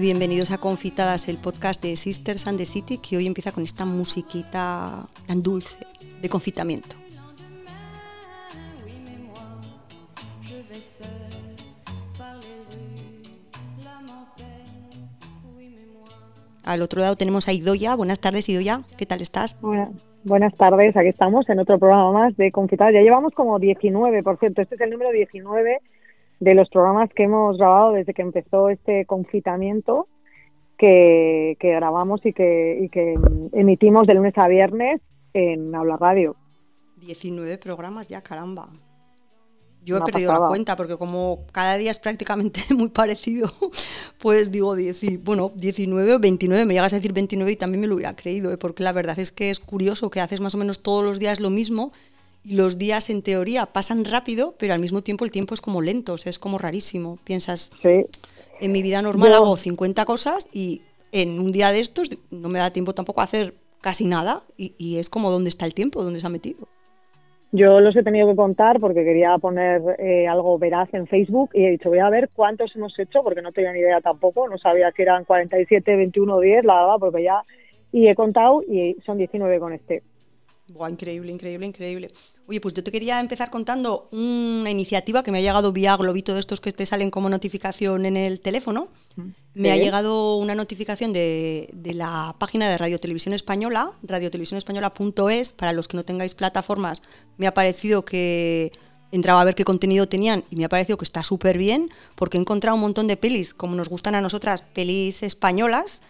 Bienvenidos a Confitadas, el podcast de Sisters and the City que hoy empieza con esta musiquita tan dulce de confitamiento. Al otro lado tenemos a Idoya. Buenas tardes, Idoya. ¿Qué tal estás? buenas tardes, aquí estamos en otro programa más de Confitadas. Ya llevamos como 19, por cierto, este es el número 19 de los programas que hemos grabado desde que empezó este confitamiento que, grabamos y que, que emitimos de lunes a viernes en Habla Radio. 19 programas ya, caramba. Yo he perdido la cuenta porque como cada día es prácticamente muy parecido, pues digo, bueno, 19 o 29, me llegas a decir 29 y también me lo hubiera creído, ¿eh? porque la verdad es que es curioso que haces más o menos todos los días lo mismo y los días en teoría pasan rápido, pero al mismo tiempo el tiempo es como lento, es como rarísimo. Piensas, en mi vida normal hago 50 cosas y en un día de estos no me da tiempo tampoco a hacer casi nada y, es como dónde está el tiempo, dónde se ha metido. Yo los he tenido que contar porque quería poner eh, algo veraz en Facebook y he dicho, voy a ver cuántos hemos hecho porque no tenía ni idea tampoco, no sabía que eran 47, 21 o 10, la verdad, porque ya... Y he contado y son 19 con este increíble, increíble, increíble. Oye, pues yo te quería empezar contando una iniciativa que me ha llegado vía globito de estos que te salen como notificación en el teléfono. Mm. Me ha llegado una notificación de, la página de Radio Televisión Española, radiotelevisionespañola.es. Para los que no tengáis plataformas, me ha parecido que entraba a ver qué contenido tenían y me ha parecido que está súper bien porque he encontrado un montón de pelis, como nos gustan a nosotras, pelis españolas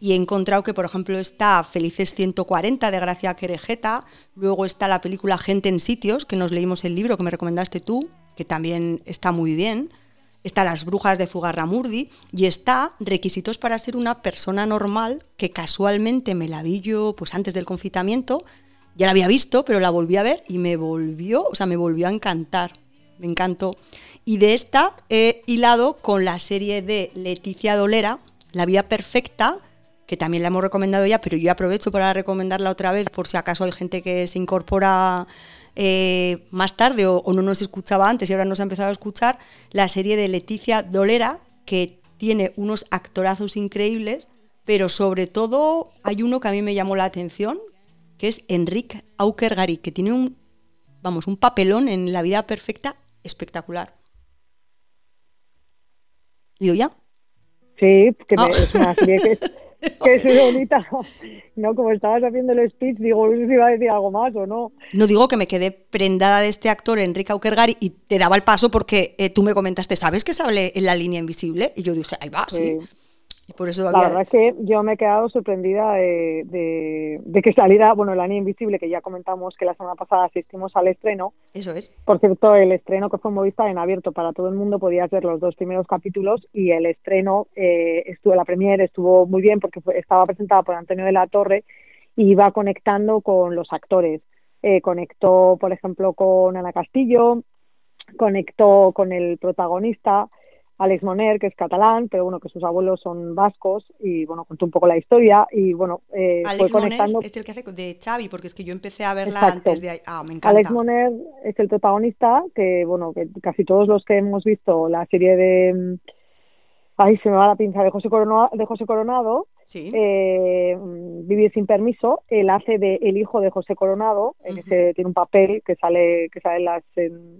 y he encontrado que, por ejemplo, está Felices 140 de Gracia Querejeta, luego está la película Gente en Sitios, que nos leímos el libro que me recomendaste tú, que también está muy bien, está Las Brujas de Fugarramurdi y está Requisitos para ser una persona normal, que casualmente me la vi yo pues antes del confitamiento, ya la había visto, pero la volví a ver y me volvió, o sea, me volvió a encantar, me encantó. Y de esta he hilado con la serie de Leticia Dolera, La vida perfecta, que también la hemos recomendado ya, pero yo aprovecho para recomendarla otra vez por si acaso hay gente que se incorpora eh, más tarde o, no nos escuchaba antes y ahora nos ha empezado a escuchar, la serie de Leticia Dolera, que tiene unos actorazos increíbles, pero sobre todo hay uno que a mí me llamó la atención, que es Enrique Aukergari, que tiene un, vamos, un papelón en La vida perfecta espectacular. ¿Digo ya? Sí, que ah. es una serie que que soy bonita. No, como estabas haciendo el speech, digo, no sé si iba a decir algo más o no. No digo que me quedé prendada de este actor, Enrique Aukergari, y te daba el paso porque eh, tú me comentaste, ¿sabes que sale en la línea invisible? Y yo dije, ahí va, sí por eso La verdad es que yo me he quedado sorprendida de, que saliera, bueno, La Niña Invisible, que ya comentamos que la semana pasada asistimos al estreno. Eso es. Por cierto, el estreno que fue en Movistar en abierto para todo el mundo, podías ver los dos primeros capítulos y el estreno eh, estuvo, la premier estuvo muy bien porque estaba presentada por Antonio de la Torre y iba conectando con los actores. Eh, conectó, por ejemplo, con Ana Castillo, conectó con el protagonista, Alex Moner, que es catalán, pero bueno, que sus abuelos son vascos y bueno, contó un poco la historia y bueno, eh, Alex fue conectando. Moner es el que hace de Xavi, porque es que yo empecé a verla antes de ah, me encanta. Alex Moner es el protagonista que bueno, que casi todos los que hemos visto la serie de mm, Ay, se me va la pinza de José Coronado, de José Coronado eh, Vivir sin permiso, él hace de el hijo de José Coronado, en ese, tiene un papel que sale, que sale en las,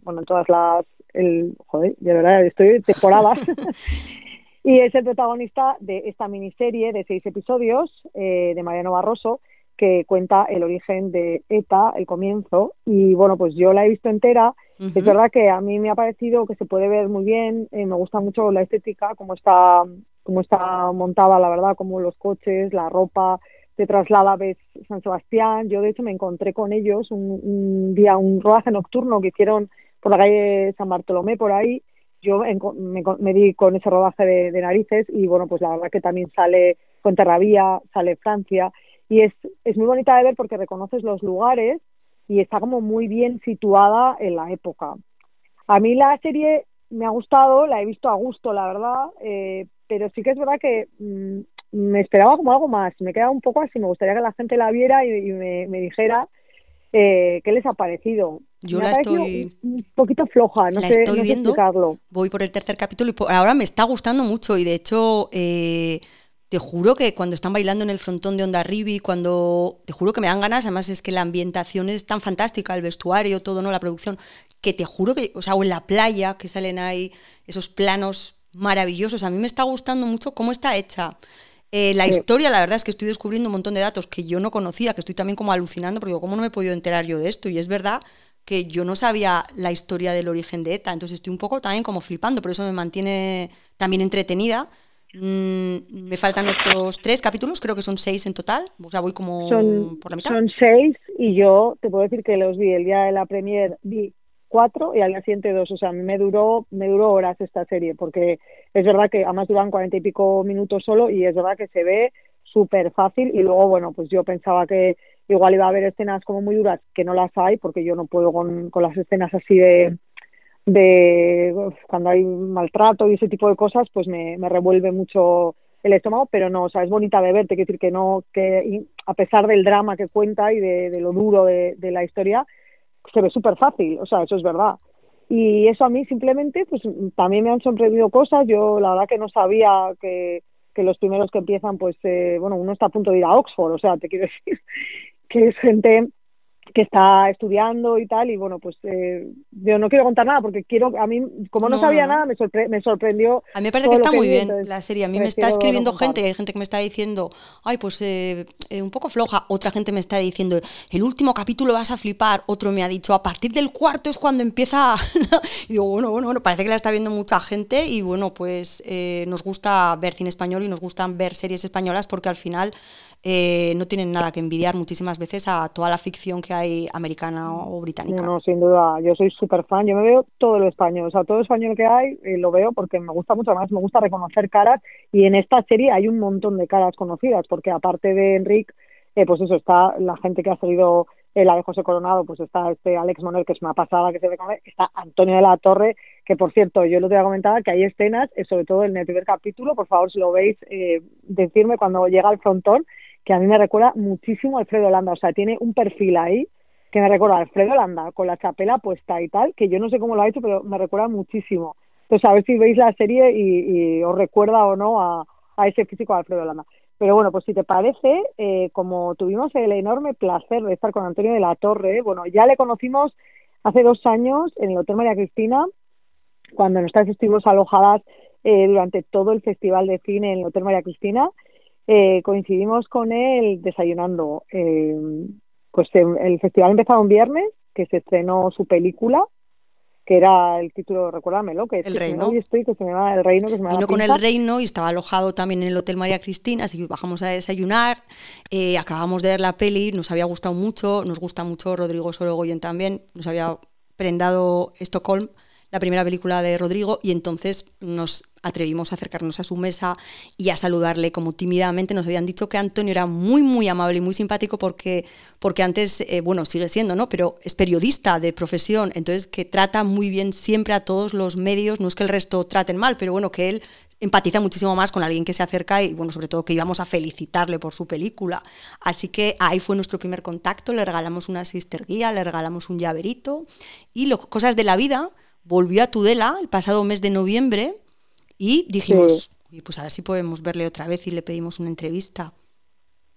bueno, en todas las, el, joder, de verdad, estoy temporadas. y es el protagonista de esta miniserie de seis episodios eh, de Mariano Barroso, que cuenta el origen de ETA, el comienzo, y bueno, pues yo la he visto entera. Es verdad que a mí me ha parecido que se puede ver muy bien, eh, me gusta mucho la estética, cómo está, cómo está montada, la verdad, como los coches, la ropa, te traslada ves San Sebastián. Yo, de hecho, me encontré con ellos un, día, un rodaje nocturno que hicieron por la calle San Bartolomé, por ahí. Yo me, di con ese rodaje de, de, narices y, bueno, pues la verdad que también sale Fuenterrabía, sale Francia y es, es muy bonita de ver porque reconoces los lugares y está como muy bien situada en la época. A mí la serie me ha gustado, la he visto a gusto, la verdad, eh, pero sí que es verdad que mm, me esperaba como algo más, me queda un poco así, me gustaría que la gente la viera y, me, dijera eh, qué les ha parecido. Yo la estoy. Un poquito floja, no, sé, estoy viendo, explicarlo. Voy por el tercer capítulo y ahora me está gustando mucho. Y de hecho, eh, te juro que cuando están bailando en el frontón de Onda Ribi, cuando. Te juro que me dan ganas, además es que la ambientación es tan fantástica, el vestuario, todo, ¿no? La producción, que te juro que. O sea, o en la playa, que salen ahí esos planos maravillosos. A mí me está gustando mucho cómo está hecha. Eh, la historia, la verdad es que estoy descubriendo un montón de datos que yo no conocía, que estoy también como alucinando, porque ¿cómo no me he podido enterar yo de esto? Y es verdad que yo no sabía la historia del origen de ETA, entonces estoy un poco también como flipando, por eso me mantiene también entretenida. Mm, me faltan otros tres capítulos, creo que son seis en total, o sea, voy como por la mitad. Son seis y yo te puedo decir que los vi el día de la premier, vi cuatro y al día siguiente dos, o sea, me duró, me duró horas esta serie, porque es verdad que además duran cuarenta y pico minutos solo y es verdad que se ve súper fácil. Y luego, bueno, pues yo pensaba que igual iba a haber escenas como muy duras, que no las hay, porque yo no puedo con, con las escenas así de, de cuando hay maltrato y ese tipo de cosas, pues me, me revuelve mucho el estómago, pero no, o sea, es bonita de ver, te quiero decir que no, que a pesar del drama que cuenta y de, lo duro de, de, la historia, se ve súper fácil, o sea, eso es verdad. Y eso a mí simplemente, pues también me han sorprendido cosas, yo la verdad que no sabía que, que los primeros que empiezan, pues, eh, bueno, uno está a punto de ir a Oxford, o sea, te quiero decir que es gente que está estudiando y tal y bueno pues eh, yo no quiero contar nada porque quiero a mí como no, sabía nada me, me, sorprendió a mí me parece que está muy bien la serie. A mí me está escribiendo gente hay gente que me está diciendo ay pues eh, eh, un poco floja otra gente me está diciendo el último capítulo vas a flipar otro me ha dicho a partir del cuarto es cuando empieza y digo bueno bueno bueno parece que la está viendo mucha gente y bueno pues nos gusta ver cine español y nos gustan ver series españolas porque al final eh, no tienen nada que envidiar muchísimas veces a toda la ficción que hay americana o británica. No, sin duda, yo soy súper fan, yo me veo todo lo español, o sea, todo lo español que hay eh, lo veo porque me gusta mucho más, me gusta reconocer caras y en esta serie hay un montón de caras conocidas porque aparte de Enric, eh, pues eso, está la gente que ha salido la de José Coronado, pues está este Alex Monel, que es una pasada que se ve está Antonio de la Torre, que por cierto, yo lo te voy a comentar que hay escenas, sobre todo en el primer capítulo, por favor, si lo veis, decirme cuando llega al frontón, que a mí me recuerda muchísimo a Alfredo Landa, o sea, tiene un perfil ahí que me recuerda a Alfredo Landa con la chapela puesta y tal, que yo no sé cómo lo ha hecho, pero me recuerda muchísimo. Entonces, a ver si veis la serie y, os recuerda o no a, ese físico de Alfredo Landa. Pero bueno, pues si te parece, eh, como tuvimos el enorme placer de estar con Antonio de la Torre, bueno, ya le conocimos hace dos años en el Hotel María Cristina, cuando nosotras estuvimos alojadas eh, durante todo el Festival de Cine en el Hotel María Cristina, eh, coincidimos con él desayunando. Eh, pues el festival empezaba un viernes, que se estrenó su película, que era el título, recuérdamelo, que el reino. estoy, que se me El Reino. Que se me Vino con El Reino y estaba alojado también en el Hotel María Cristina, así que bajamos a desayunar, eh, acabamos de ver la peli, nos había gustado mucho, nos gusta mucho Rodrigo Sorogoyen también, nos había prendado Estocolm, la primera película de Rodrigo, y entonces nos atrevimos a acercarnos a su mesa y a saludarle como tímidamente. Nos habían dicho que Antonio era muy, muy amable y muy simpático porque, porque antes, eh, bueno, sigue siendo, ¿no? Pero es periodista de profesión, entonces que trata muy bien siempre a todos los medios, no es que el resto traten mal, pero bueno, que él empatiza muchísimo más con alguien que se acerca y bueno, sobre todo que íbamos a felicitarle por su película. Así que ahí fue nuestro primer contacto, le regalamos una sister guía, le regalamos un llaverito y lo, cosas de la vida. Volvió a Tudela el pasado mes de noviembre y dijimos, pues a ver si podemos verle otra vez y le pedimos una entrevista.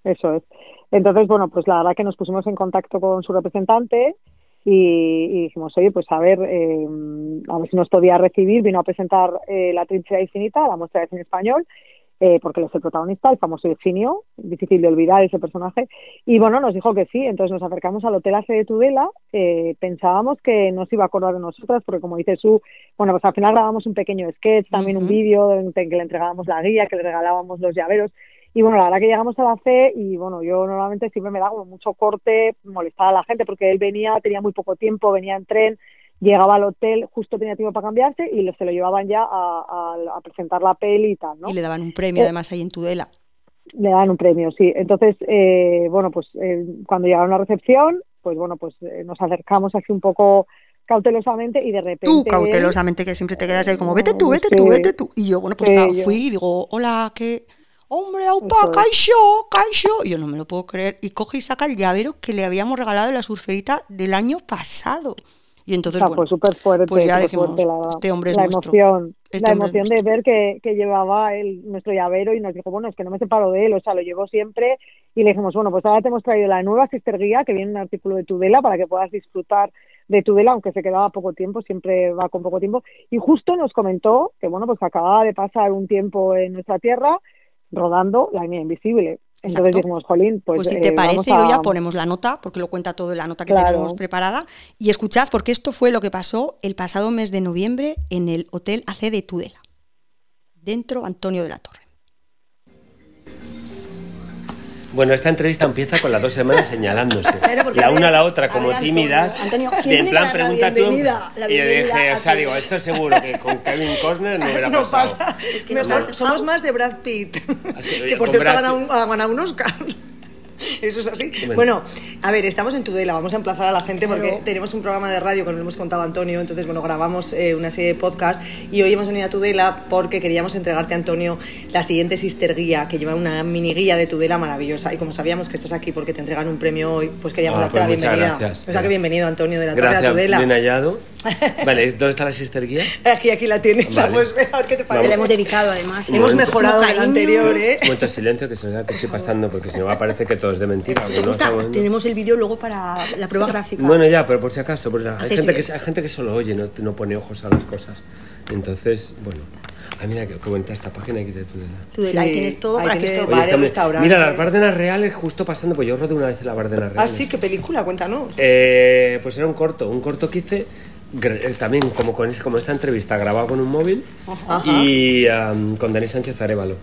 Eso es. Entonces, bueno, pues la verdad que nos pusimos en contacto con su representante y, dijimos, oye, pues a ver, eh, a ver si nos podía recibir. Vino a presentar eh, La Trinchera Infinita, la muestra de cine español, eh, porque él es el protagonista, el famoso Virginio, difícil de olvidar ese personaje, y bueno, nos dijo que sí, entonces nos acercamos al Hotel AC de Tudela, eh, pensábamos que no se iba a acordar de nosotras, porque como dice su, bueno, pues al final grabamos un pequeño sketch, también un vídeo en que le entregábamos la guía, que le regalábamos los llaveros, y bueno, la verdad que llegamos a la C y bueno, yo normalmente siempre me da como mucho corte, molestar a la gente, porque él venía, tenía muy poco tiempo, venía en tren, llegaba al hotel, justo tenía tiempo para cambiarse y se lo llevaban ya a, presentar la peli y tal, ¿no? Y le daban un premio eh, además ahí en Tudela. Le daban un premio, sí. Entonces, eh, bueno, pues eh, cuando llegaron a la recepción, pues bueno, pues nos acercamos así un poco cautelosamente y de repente... Tú cautelosamente, que siempre te quedas ahí como, vete tú, vete tú, vete tú. Y yo, bueno, pues fui y digo, hola, ¿qué...? Hombre, aupa, caixo, caixo. Y yo no me lo puedo creer. Y coge y saca el llavero que le habíamos regalado en la surferita del año pasado. Y entonces, sea, fue súper fuerte, pues ya dijimos, fuerte la, este hombre es la nuestro. emoción, Este la emoción de ver que, que llevaba el, nuestro llavero y nos dijo, bueno, es que no me separo de él, o sea, lo llevo siempre y le dijimos, bueno, pues ahora te hemos traído la nueva Sister Guía, que viene un artículo de Tudela para que puedas disfrutar de Tudela, aunque se quedaba poco tiempo, siempre va con poco tiempo, y justo nos comentó que, bueno, pues acababa de pasar un tiempo en nuestra tierra rodando La Línea Invisible. Entonces Exacto. dijimos, Jolín, pues, Pues si eh, te parece, vamos a- hoy ya ponemos la nota, porque lo cuenta todo en la nota que Claro. tenemos preparada. Y escuchad, porque esto fue lo que pasó el pasado mes de noviembre en el Hotel AC de Tudela. Dentro, Antonio de la Torre. Bueno, esta entrevista empieza con las dos semanas señalándose. Claro, la una a la otra como ver, Antonio, tímidas. Antonio, ¿quién de tiene en plan, dar la pregunta tú. Y yo dije, o sea, digo, esto es seguro que con Kevin Costner no hubiera No pasado. pasa. Es que somos más de Brad Pitt. Así, que por cierto Brad ha ganado un Oscar. Eso es así. Bueno. Bueno, a ver, estamos en Tudela, vamos a emplazar a la gente porque Claro. tenemos un programa de radio, como lo hemos contado a Antonio, entonces, bueno, grabamos eh, una serie de podcast y hoy hemos venido a Tudela porque queríamos entregarte, Antonio, la siguiente Sister Guía, que lleva una mini guía de Tudela maravillosa. Y como sabíamos que estás aquí porque te entregan un premio hoy, pues queríamos Ah, darte pues la bienvenida. gracias. O sea, que bienvenido, Antonio, de la Torre a Gracias, Tudela. bien hallado. Vale, ¿dónde está la Sister Guía? Aquí, aquí la tienes, Vale. pues a ver qué te Que parece. le hemos dedicado, además. Un Hemos momento. mejorado del anterior, ¿eh? Un momento de silencio que se vea que estoy pasando, porque si no va a parecer que todo es de mentira. ¿Te porque no estamos- Tenemos el vídeo luego para la prueba gráfica. Bueno, ya, pero por si acaso, por si acaso. hay, gente que, hay gente que solo oye, no, no pone ojos a las cosas. Entonces, bueno. Ay, mira, qué, bonita esta página aquí de Tudela. Tudela, ahí Sí, tienes todo ahí para tienes que... todo. Bares, está restaurantes. Mira, las Bárdenas Reales, justo pasando, pues yo rodé una vez en la Bárdenas Ah, Reales. sí, qué película, cuéntanos. Eh, pues era un corto, un corto que hice eh, también como con es- como esta entrevista grabado con un móvil y am, con Denis Sánchez Arevalo.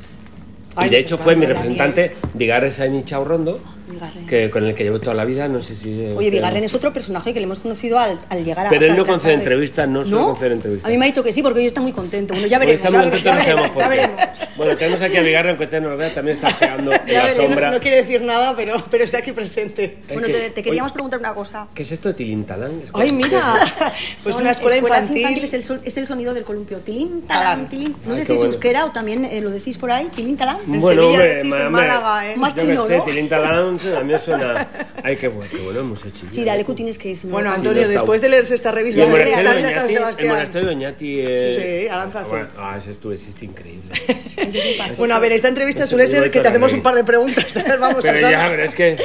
Y de hecho fue mi representante Vigares Saini Rondo, Vigarren. que, con el que llevo toda la vida, no sé si... Oye, Vigarren es otro personaje que le hemos conocido al, al llegar a... Pero él no concede entrevistas, no suele conceder entrevistas. A mí me ha dicho que sí, porque hoy está muy contento. Bueno, ya Hoy veremos. está muy ya, contento, no veremos, sabemos por ya qué. veremos. Bueno, tenemos aquí a Vigarren, aunque usted no lo vea, también está pegando en Ya la sombra. no quiere decir nada, pero, pero está aquí presente. Es Bueno, que- te, te queríamos oye, preguntar una cosa. ¿Qué es esto de Tilintalán? Es Ay, mira, pues Son una escuela infantil. infantiles, el son- es el sonido del columpio. Tilín, Talán. talán, tilín. No sé si es euskera o también eh, lo decís por ahí, tilín, talán. En Bueno, Sevilla en Málaga, ¿eh? Más chino, que. Tilintalán, a mí me suena... Ay, qué bueno, qué bueno el museo Sí, dale, tú tienes que ir. si no Bueno, Antonio, no está- después de leerse esta revista el de monasterio de San Oñati, el Sebastián. monasterio de Oñati eh, Sí, Aranzazu. bueno, ah, ese estuve, sí, es increíble. Es. Bueno, a ver, esta entrevista Eso, suele ser que que te hacemos un par de preguntas. Vamos, Pero Susana. ya, pero es que,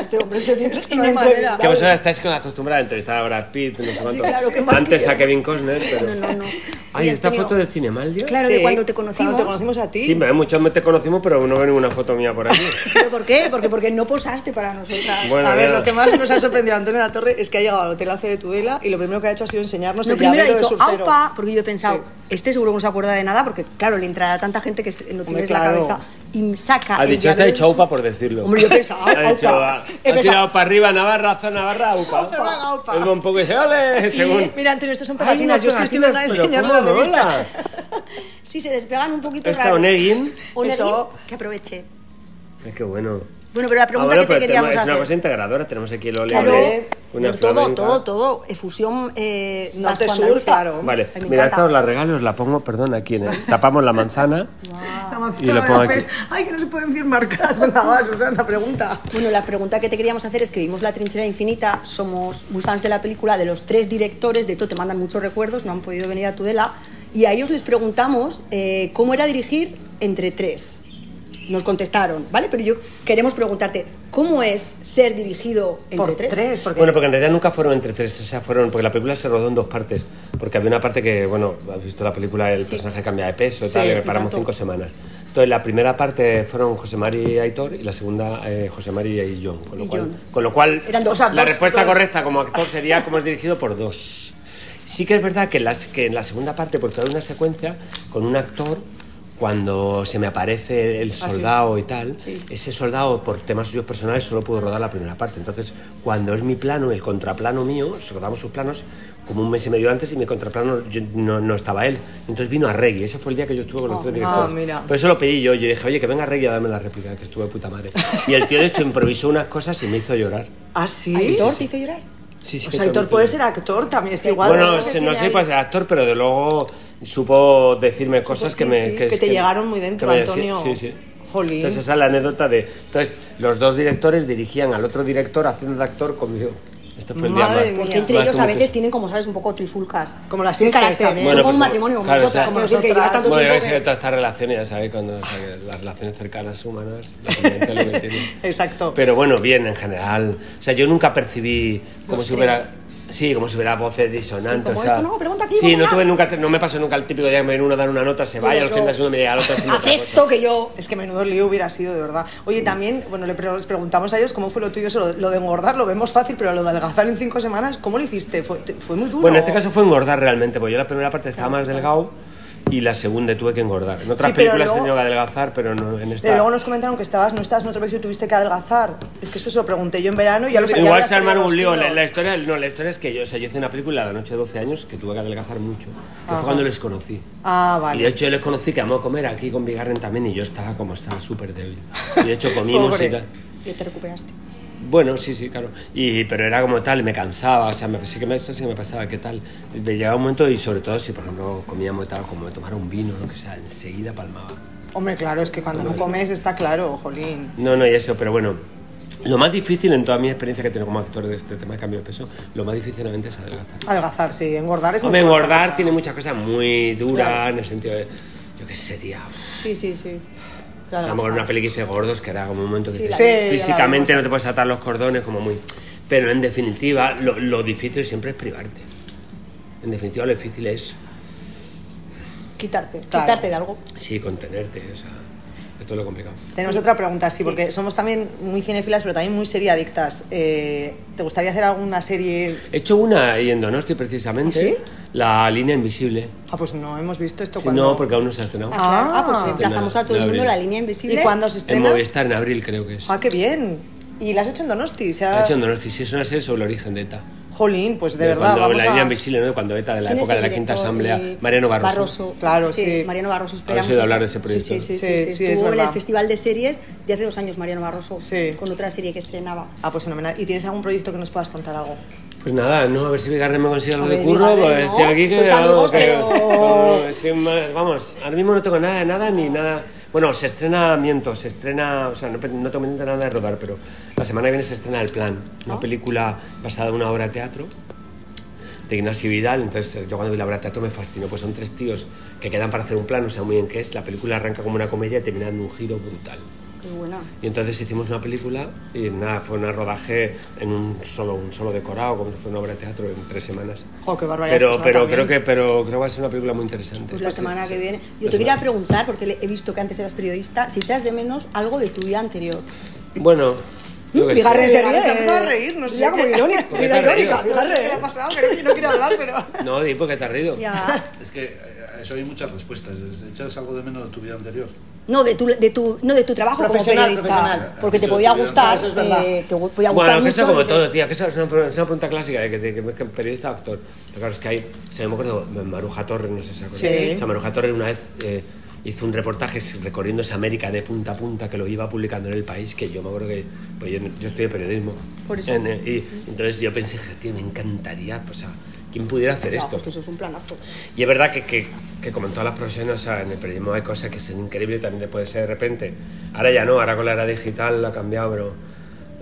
Este hombre es que siempre no hay no manera. entrevista. que vosotros estáis acostumbrados a entrevistar a Brad Pitt, no sé cuánto. claro, ¿qué más Antes a? Kevin Costner, pero... No, no, no. Ay, esta foto de Cinemaldia. Claro, de cuando te conocimos. Cuando te conocimos a ti. Sí, muchos me te conocimos, pero no veo ninguna foto mía por aquí. ¿Pero por qué? Porque, porque no posaste para nosotras. Bueno, a ver, ya. lo que más nos ha sorprendido a Antonio de la Torre es que ha llegado al Hotel AC de Tudela y lo primero que ha hecho ha sido enseñarnos No, el primero ha dicho, surfero. ¡aupa! Porque yo he pensado, Sí. este seguro que no se acuerda de nada, porque claro, le entrará a tanta gente que no tienes la claro. cabeza. Y saca. Ha el dicho, está dicho de- aupa por decirlo. Hombre, yo he pensado, Ha dicho, aupa. ha, He ha pensado- tirado para arriba Navarra, zona Navarra, aupa. Aupa, aupa. Va un poco y dice, ¡ole! Y, Según. mira, Antonio, estos son Ay, pegatinas. Yo es que estoy a pero enseñarle la ¿cómo revista. Sí, se despegan un poquito Esta raro. Onegin. Que aproveche. Ay, qué bueno. Bueno, pero la Ah, pregunta bueno, que te queríamos es hacer. una cosa integradora. Tenemos aquí el ole Claro, una todo, flamenca. todo, todo. Efusión eh, vasco-andaluza. claro. Vale, Ay, mira, esta os la regalo, os la pongo, perdón, aquí en el, tapamos la manzana. La manzana Y lo de pongo la aquí. Ay, que no se pueden firmar casas. Venga, va, Susana, pregunta. Bueno, la pregunta que te queríamos hacer es que vimos La Trinchera Infinita, somos muy fans de la película, de los tres directores, de hecho te mandan muchos recuerdos, no han podido venir a Tudela, y a ellos les preguntamos eh, cómo era dirigir entre tres. Nos contestaron, ¿vale? Pero yo queremos preguntarte, ¿cómo es ser dirigido entre Por tres? tres, porque... Bueno, porque en realidad nunca fueron entre tres, o sea, fueron, porque la película se rodó en dos partes, porque había una parte que, bueno, has visto la película, el personaje cambia de peso y Sí, tal, y tanto. cinco semanas. Entonces, la primera parte fueron José Mari y Aitor, y la segunda eh, José Mari y John, con lo, Y cual, John. con lo cual Eran dos. O sea, la dos- respuesta dos. correcta como actor sería como es dirigido por dos. Sí que es verdad que en, las, que en la segunda parte, porque hay una secuencia con un actor, cuando se me aparece el soldado y tal, ese soldado por temas suyos personales solo pudo rodar la primera parte. Entonces, cuando es mi plano, el contraplano mío, se rodamos sus planos como un mes y medio antes y mi contraplano yo- no, no estaba él. Entonces vino a Reggie, ese fue el día que yo estuve con los tres directores. ah, mira. Pero eso lo pedí yo, yo dije, oye, que venga Reggie a darme la réplica, que estuvo de puta madre. Y el tío de hecho improvisó unas cosas y me hizo llorar. ¿Ah, sí? ¿Aitor te hizo llorar? Sí, sí, O sea, Aitor puede ser actor también. Es que igual... Bueno, no sé ahí. ser actor, pero de luego supo decirme cosas sí, que me... que te llegaron muy dentro, me- Antonio. Sí, sí. Jolín. Entonces esa es la anécdota de... Entonces, los dos directores dirigían al otro director haciendo de actor conmigo. Este fue el día más. Porque entre ellos a veces tienen, como sabes, un poco trifulcas. Como las sisters también. Bueno, como un pues, matrimonio, como nosotras. Como decir que llevas tanto bueno, tiempo. Bueno, que... todas estas relaciones, ya sabéis, cuando o sea, las relaciones cercanas humanas, la lo que tienen. Exacto. Pero bueno, bien, en general. O sea, yo nunca percibí como si hubiera Sí, como si hubiera voces disonantes. Sí, o sea, esto no, pregunta aquí. Sí, no, tuve nunca, no me pasó nunca el típico día que me viene uno a dar una nota, se vaya, a los 30 segundos me llega al otro. Haz esto que yo. Es que menudo lío hubiera sido, de verdad. Oye, también, bueno, les preguntamos a ellos cómo fue lo tuyo, eso, lo, de engordar, lo vemos fácil, pero lo de adelgazar en cinco semanas, ¿cómo lo hiciste? Fue, fue muy duro. Bueno, en este caso fue engordar realmente, porque yo la primera parte estaba más delgado y la segunda tuve que engordar. En otras películas he tenido que adelgazar, pero no en esta. Pero luego nos comentaron que estabas, no estabas en otro país y tuviste que adelgazar. Es que esto se lo pregunté yo en verano y ya lo sabía. Igual se armaron un lío. La, historia, no, la historia es que yo, o sea, yo hice una película la noche de 12 años que tuve que adelgazar mucho. Que fue cuando les conocí. Ah, vale. Y de hecho yo les conocí que amo a comer aquí con Bigarren también y yo estaba como estaba súper débil. Y de hecho comimos y tal. ¿Y te recuperaste? Bueno, sí, sí, claro. Y, pero era como tal, me cansaba, o sea, me, sí que me, eso sí que me pasaba, ¿qué tal? Me llegaba un momento y sobre todo si, por ejemplo, comíamos tal, como me tomara un vino, lo que sea, enseguida palmaba. Hombre, claro, es que cuando no comes está claro, jolín. No, no, y eso, pero bueno, lo más difícil en toda mi experiencia que tengo como actor de este tema de cambio de peso, lo más difícil realmente es adelgazar. Adelgazar, sí, engordar es Hombre, engordar tiene muchas cosas muy duras en el sentido de, yo qué sé, tía. Sí, sí, sí. Claro, o sea, a lo mejor una peli que gordos, que era como un momento que sí, físicamente no te puedes atar los cordones, como muy. Pero en definitiva, lo, lo, difícil siempre es privarte. En definitiva, lo difícil es. Quitarte, quitarte de algo. Sí, contenerte, o sea. Esto es lo complicado. Tenemos otra pregunta, sí, porque somos también muy cinéfilas, pero también muy seriadictas. Eh, ¿Te gustaría hacer alguna serie? He hecho una ahí en Donosti, precisamente. ¿Ah, ¿Sí? La línea invisible. Ah, pues no hemos visto esto sí, cuando... No, porque aún no se ha estrenado. Ah, ah pues emplazamos a todo el mundo la línea invisible. ¿Y cuándo se estrena? En Movistar, en abril creo que es. Ah, qué bien. ¿Y la has hecho en Donosti? ¿Se ha... La he hecho en Donosti, sí, es una serie sobre el origen de ETA. Jolín, pues de, de verdad. Cuando la línea invisible, ¿no? Cuando ETA, de la época de la Quinta Asamblea, Mariano Barroso. Barroso. Claro, sí. sí. Mariano Barroso, esperamos. Oído hablar de ese proyecto. Sí, sí, sí. sí, sí, Estuvo en el Festival de Series de hace dos años, Mariano Barroso, con otra serie que estrenaba. Ah, pues fenomenal. ¿Y tienes algún proyecto que nos puedas contar algo? Pues nada, no, a ver si Vigarre me consigue algo de curro, pues estoy aquí que, amigos, que, pero... vamos, ahora mismo no tengo nada de nada ni nada. Bueno, se estrena Miento, se estrena, o sea, no, no tengo nada de rodar, pero la semana que viene se estrena El Plan, una ¿Ah? película basada en una obra de teatro de Ignacio Vidal, entonces yo cuando vi la obra de teatro me fascinó, pues son tres tíos que quedan para hacer un plan, no sé muy bien qué es, la película arranca como una comedia y termina en un giro brutal. Y entonces hicimos una película y nada, fue un rodaje en un solo, un solo decorado, como si fuera una obra de teatro en tres semanas. Oh, qué barbaridad. Pero, pero creo que pero creo que va a ser una película muy interesante. Pues la semana que viene. Yo te quería preguntar, porque he visto que antes eras periodista, si echas de menos algo de tu vida anterior. Bueno, Bigarre se ríe. Se empezó a reír, no sé. Ya como irónica. ¿Por qué te has reído? Bigarre. ¿Qué le ha pasado? Que no quiero hablar, pero... No, di, ¿por qué te has reído? Ya. Es que a eso hay muchas respuestas. ¿Echas algo de menos de tu vida anterior? No, de tu, de tu, no de tu trabajo Profesional, como periodista. profesional. Porque te podía gustar. Eso es verdad. eh, te podía gustar Bueno, que esto como dices, todo, tía, que eso es una, es una pregunta clásica de que, de que, que periodista o actor. Pero claro, es que hay, o sea, yo me acuerdo, Maruja Torres, no sé si se acuerdan. Sí. O sea, Maruja Torres una vez eh, hizo un reportaje recorriendo esa América de punta a punta que lo iba publicando en el país, que yo me acuerdo que, pues yo, yo estudié periodismo. Por eso. En, eh, y entonces yo pensé, tío, me encantaría, pues, a, ¿quién pudiera hacer No, esto? pues que eso es un planazo. Y es verdad que, que, que como en todas las profesiones, o sea, en el periodismo hay cosas que son increíbles, también te puede ser de repente. Ahora ya no, ahora con la era digital lo ha cambiado, pero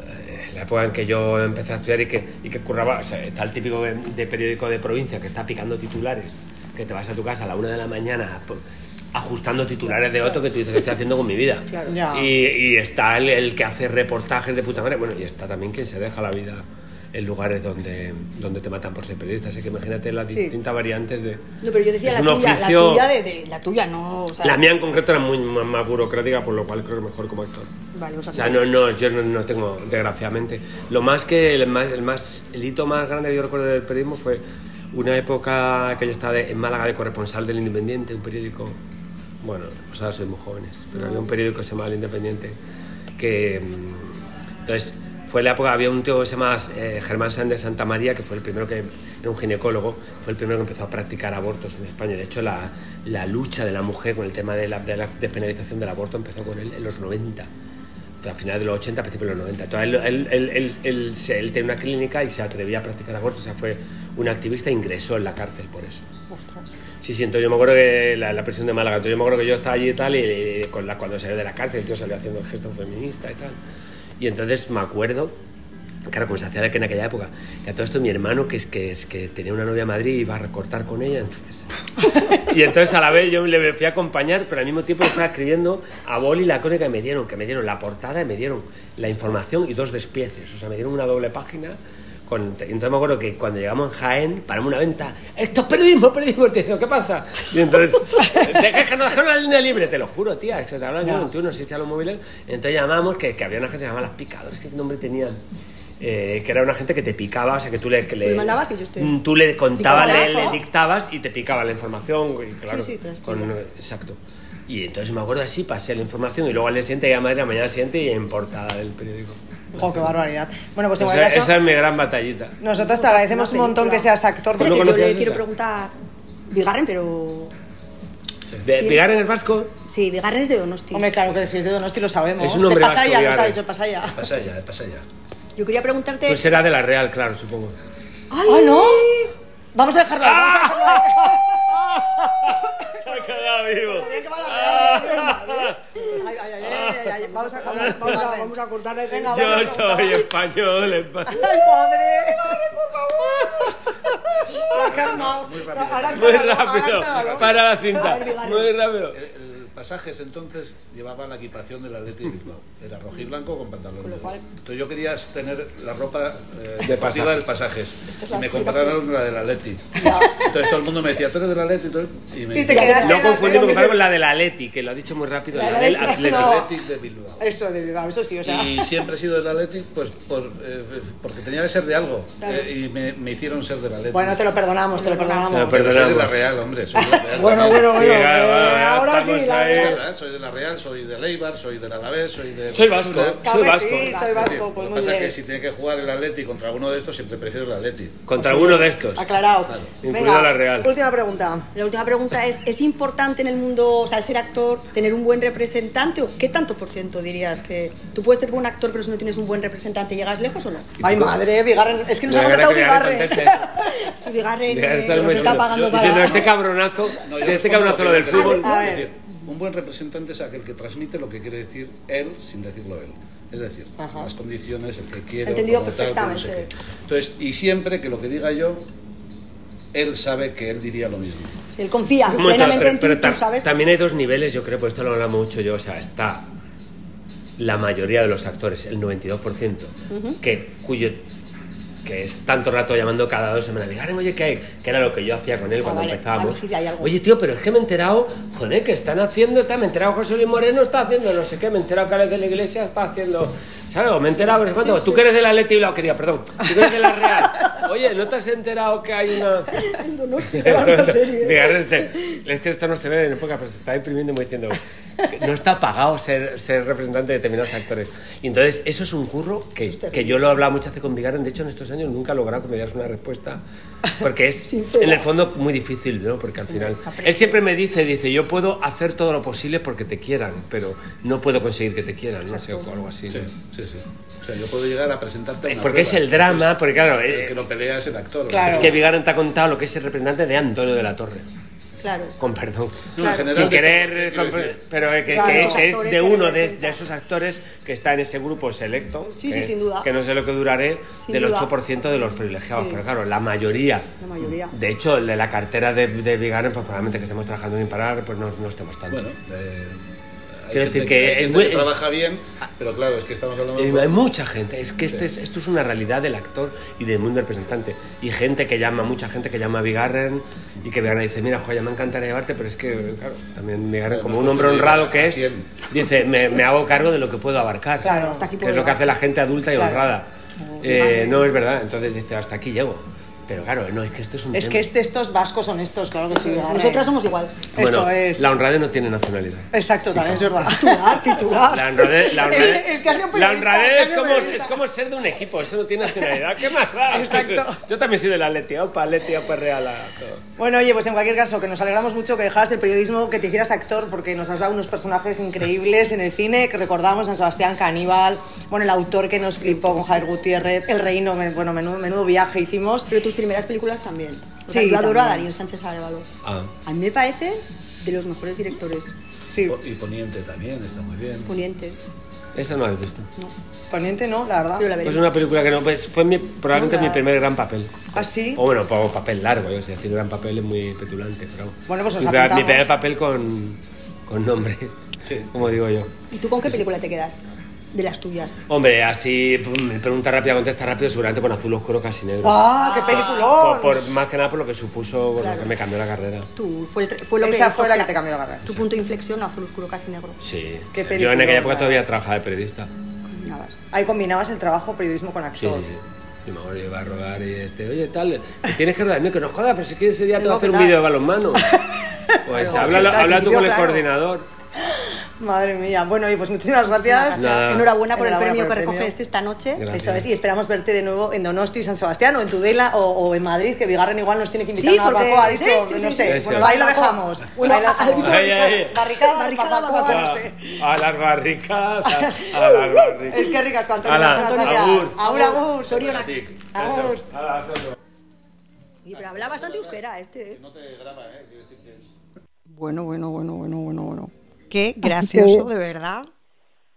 eh, la época en que yo empecé a estudiar y que, y que curraba, o sea, está el típico de, de periódico de provincia que está picando titulares, que te vas a tu casa a la una de la mañana ajustando titulares de otro que tú dices, ¿qué estoy haciendo con mi vida? Claro. Ya. Y, y está el, el que hace reportajes de puta madre, bueno, y está también quien se deja la vida en lugares donde, donde te matan por ser periodista. Así que imagínate las Sí. distintas variantes de... No, pero yo decía la tuya, oficio- la tuya de, de- la tuya, no. O sea, La mía en concreto era muy más, más burocrática, por lo cual creo que mejor como actor. Vale, o sea, O sea, no, no, yo no, no tengo, desgraciadamente. Lo más que, el, más, el, más, el hito más grande que yo recuerdo del periodismo fue una época que yo estaba de- en Málaga de corresponsal del Independiente, un periódico, bueno, pues ahora sois muy jóvenes, pero había un periódico que se llamaba El Independiente, que, mm, entonces, fue la época, había un tío que se llamaba eh, Germán Sánchez de Santa María, que fue el primero que, era un ginecólogo, fue el primero que empezó a practicar abortos en España. De hecho, la, la lucha de la mujer con el tema de la, de la despenalización del aborto empezó con él en los 90 a finales de los 80, a principios de los 90. Entonces, él, él, él, él, tenía una clínica y se atrevía a practicar aborto, o sea, fue un activista e ingresó en la cárcel por eso. Ostras. Sí, sí, entonces yo me acuerdo que la, la prisión de Málaga, entonces yo me acuerdo que yo estaba allí y tal, y, y con la, cuando salió de la cárcel, el tío salió haciendo el gesto feminista y tal. Y entonces me acuerdo Claro, como se hacía en aquella época. Y a todo esto mi hermano, que es que, es que tenía una novia en Madrid, iba a recortar con ella, entonces... y entonces a la vez yo le fui a acompañar, pero al mismo tiempo estaba escribiendo a boli la crónica que me dieron, que me dieron la portada y me dieron la información y dos despieces. O sea, me dieron una doble página con, entonces me acuerdo que cuando llegamos en Jaén, paramos una venta, esto es periodismo, periodismo, te digo, ¿qué pasa? Y entonces, que nos dejaron la línea libre, te lo juro, tía, que se te hablan en 21, existían los móviles, entonces llamamos, que, que había una gente que se llamaba Las Picadores, ¿qué nombre tenían? Eh, que era una gente que te picaba, o sea, que tú le... Que le mandabas y yo te... Mm, tú le contabas, le, le, dictabas y te picaba la información, y claro, sí, sí, con, exacto. Y entonces me acuerdo así, pasé la información y luego al día siguiente ya Madrid, la mañana siguiente y en portada del periódico. ¡Oh, qué barbaridad! Bueno, pues esa, esa es mi gran batallita. Nosotros te agradecemos un montón que seas actor. Porque yo le quiero preguntar... Vigarren, pero... ¿Vigarren es vasco? Sí, Vigarren es de Donosti. Hombre, claro que si es de Donosti lo sabemos. Es un nombre de Pasaya, vasco, nos ha dicho Pasaya. De Pasaya, de Pasaya. Yo quería preguntarte... Pues será de la Real, claro, supongo. ¡Ay, ¡Ah, no! Vamos a dejarlo ahí, vamos a dejarlo ahí. Se ha quedado vivo. que va la Real. Ay, Vamos a, vamos, vamos, a, vamos a cortarle. Venga, Yo vamos soy español, español. ¡Ay, padre! ¡Por favor! La calma. Muy rápido. Muy. Para la cinta. Muy rápido. Pasajes entonces llevaba la equipación del Atleti de Bilbao. Era rojo y blanco con pantalón Con cual- Entonces yo quería tener la ropa eh, De deportiva del pasajes. Y me compararon con la del Atleti. Entonces todo el mundo me decía, tú eres del Atleti y, me Y te No confundir con la del Atleti, que lo ha dicho muy rápido, La la del Atleti, no. Athletic de Bilbao. Eso de Bilbao, eso sí, o sea. Y siempre he sido del Athletic pues por, eh, porque tenía que ser de algo. Claro. Eh, y me, me hicieron ser del Athletic. Bueno, te lo perdonamos, te lo perdonamos. Te lo Pero soy de la. Real, hombre. Soy de la Real. Bueno, bueno, Sí, bueno. claro, eh, ahora sí, la ahí. Real. ¿verdad? Soy de la Real, soy del Eibar, soy del Alavés, soy de... Soy vasco. Soy vasco. sí, soy vasco, pues Lo muy que pasa es que si tiene que jugar el Atleti contra alguno de estos, siempre prefiero el Atleti. Contra alguno de estos. Aclarado. Claro. Incluido la Real. Última pregunta. La última pregunta es, ¿es importante en el mundo, o sea, al ser actor, tener un buen representante o qué tanto por ciento dirías que tú puedes ser buen actor pero si no tienes un buen representante llegas lejos o no? Ay, madre, Vigarren. Es que nos ha contratado Vigarren. Si Vigarren eh, nos está pagando Yo- para... Este cabronazo, de este cabronazo lo del fútbol. Un buen representante es aquel que transmite lo que quiere decir él sin decirlo él. Es decir, Ajá. las condiciones, el que quiere. Se ha entendido como tal, como no sé perfectamente. qué. Entonces, y siempre que lo que diga yo, él sabe que él diría lo mismo. Él confía pero- en ti, pero tú tam- sabes... También hay dos niveles, yo creo, pues esto lo hablamos mucho yo, o sea, está la mayoría de los actores, el 92%, que, cuyo que es tanto rato llamando cada dos semanas, Vigarren, oye, ¿qué hay? Que era lo que yo hacía con él Ah, cuando vale. empezábamos. Si. Oye, tío, pero es que me he enterado, joder, que están haciendo, está, me he enterado José Luis Moreno está haciendo no sé qué, me he enterado que Alex de la Iglesia está haciendo, ¿sabes? O me he enterado, sé cuánto, tú que eres de la Leti y la quería, perdón, tú que eres de la Real. Oye, ¿no te has enterado que hay una... Donosti, qué bárbaro, serie. Se- es que esto no se ve en época, pero se está imprimiendo y me diciendo no está pagado ser, ser representante de determinados actores. Y entonces, eso es un curro que, que yo lo he hablado muchas veces con Vigarren. De hecho, en estos años nunca he logrado que me dieras una respuesta, porque es en el fondo muy difícil, ¿no? Porque al final. Él siempre me dice: dice, yo puedo hacer todo lo posible porque te quieran, pero no puedo conseguir que te quieran, no sé, o algo así. Sí, ¿no? sí, sí. O sea, yo puedo llegar a presentarte Eh, una Porque es prueba. el drama, porque claro, El eh, que lo pelea es el actor. Claro. es que Vigarren te ha contado lo que es el representante de Antonio de la Torre. Claro. Con perdón. No, en general, Sin querer, pero que, Claro, que- los que es de uno de, esos actores que está en ese grupo selecto. Sí, que, sí, sin duda. Que no sé lo que duraré, Sin del duda. 8% de los privilegiados. Sí. Pero claro, la mayoría. La mayoría. De hecho, el de la cartera de, de Vigarren, pues probablemente que estemos trabajando sin parar, pues no, no estemos tanto. Bueno, eh, Quiero decir que hay es gente muy- que trabaja bien, pero claro, es que estamos hablando Eh, de... hay mucha gente, es que este es- esto es una realidad del actor y del mundo del representante. Y gente que llama, mucha gente que llama a Vigarren y que Vigarren dice, mira, joya, me encantaría llevarte, pero es que, claro, también Vigarren, Claro, como un hombre honrado que es, a 100. dice, me, me hago cargo de lo que puedo abarcar. Claro. Hasta aquí que puedo es lo que hace la gente adulta y Claro. honrada. Eh, no es verdad, entonces dice, hasta aquí llego. Pero claro, no, es que esto es un Es tema. que es de estos vascos honestos, claro que sí. Nosotras somos igual. Eso es. La honradez no tiene nacionalidad. Exacto, también es verdad. Titular, titular. La honradez, la honradez, Es- es que ha sido la honradez es, como, es como ser de un equipo, eso no tiene nacionalidad. ¿Qué más da? Exacto. Yo también soy del Atleti, opa, Atleti, opa, Real, todo. Bueno, oye, pues en cualquier caso, que nos alegramos mucho que dejaras el periodismo, que te hicieras actor, porque nos has dado unos personajes increíbles en el cine, que recordamos a Sebastián Caníbal, bueno, el autor que nos flipó con Javier Gutiérrez, El Reino, bueno, menudo, menudo viaje hicimos. Pero tus primeras películas también. O Sí, sea, yo adoro a. Daniel Sánchez Arevalo. Ah. A mí me parece de los mejores directores. Sí. Y Poniente también, está muy bien. Poniente. Esta no la he visto. No. Poniente no, la verdad. Es pues una película que no, pues fue mi, probablemente mi primer gran papel. ¿Ah, sí? O bueno, papel largo, yo sé decir gran papel es muy petulante, pero... Bueno, pues os mi, mi primer papel con, con nombre, sí. como digo yo. ¿Y tú con qué película te quedas? De las tuyas? Hombre, así, me pregunta rápida, contesta rápido, seguramente con azul oscuro casi negro. ¡Ah, qué película! Por, más que nada por lo que supuso, bueno, que me cambió la carrera. Tú, fue, fue lo Esa fue la que te cambió la carrera. Tu punto de inflexión, azul oscuro casi negro. Sí. ¿Qué yo en aquella época todavía trabajaba de periodista. Combinabas. Ahí combinabas el trabajo periodismo con actor. Sí, sí, sí. Yo me acuerdo, iba a rodar y este, oye, tal, tienes que rodar, que no jodas, pero si quieres ese día te voy a hacer un vídeo de balonmano. Pues habla, habla tú con el coordinador. Madre mía. Bueno, y pues muchísimas gracias. Enhorabuena por el premio que recoges esta noche. Eso es. Y esperamos verte de nuevo en Donosti, San Sebastián, o en Tudela, o, en Madrid, que Vigarren igual nos tiene que invitar a una barbacoa. Ha dicho, no sé. Bueno, ahí lo dejamos. Bueno, ha dicho barricadas, barricadas, barbacoa, no sé. A las barricadas, a las barricadas. Es que ricas, cuanto Antonio. Agur, agur. Soriona. Agur. Y pero habla bastante euskera este. ¿eh? No te graba, ¿eh? Quiero decir que es... Bueno, bueno, bueno, bueno, bueno, bueno. Qué gracioso, de verdad.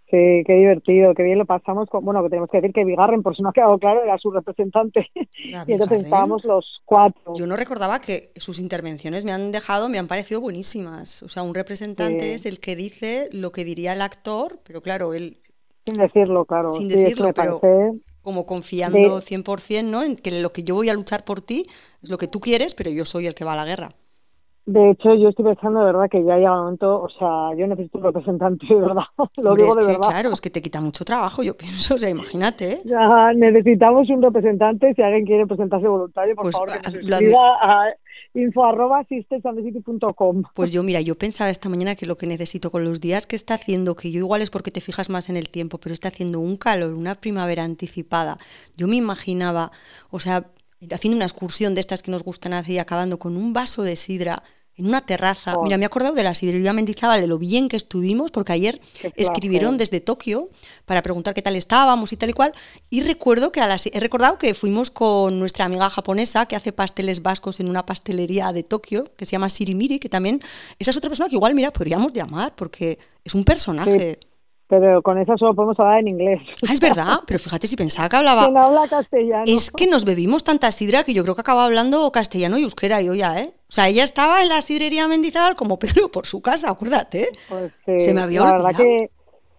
Qué, qué, divertido, qué bien lo pasamos. Con, bueno, que tenemos que decir que Vigarren, por si no ha quedado claro, era su representante. y entonces estábamos los cuatro. Yo no recordaba que sus intervenciones me han dejado, me han parecido buenísimas. O sea, un representante es el que dice lo que diría el actor, pero claro, él. Sin decirlo, claro. Sin decirlo, pero como confiando 100%, ¿no? En que lo que yo voy a luchar por ti es lo que tú quieres, pero yo soy el que va a la guerra. De hecho, yo estoy pensando de verdad que ya llega el momento, o sea, yo necesito un representante, de verdad, lo digo de verdad. Claro, es que te quita mucho trabajo, yo pienso, o sea, imagínate. ¿eh? Ya, necesitamos un representante, si alguien quiere presentarse voluntario, por pues, favor, que nos escriba a info Pues yo, mira, yo pensaba esta mañana que lo que necesito con los días que está haciendo, que yo igual es porque te fijas más en el tiempo, pero está haciendo un calor, una primavera anticipada, yo me imaginaba, o sea, haciendo una excursión de estas que nos gustan así, acabando con un vaso de sidra en una terraza. Mira, me he acordado de la sidrería Mendizábal, de lo bien que estuvimos, porque ayer escribieron desde Tokio para preguntar qué tal estábamos y tal y cual. Y recuerdo que a las, he recordado que fuimos con nuestra amiga japonesa que hace pasteles vascos en una pastelería de Tokio, que se llama Sirimiri, que también esa es otra persona que igual, mira, podríamos llamar, porque es un personaje pero con eso solo podemos hablar en inglés. Ah, es verdad, pero fíjate si pensaba que hablaba. ¿Quién habla castellano? Es que nos bebimos tanta sidra que yo creo que acaba hablando castellano y euskera yo ya, ¿eh? O sea, ella estaba en la sidrería Mendizábal como Pedro por su casa, acuérdate. ¿eh? Pues, Se me había la verdad que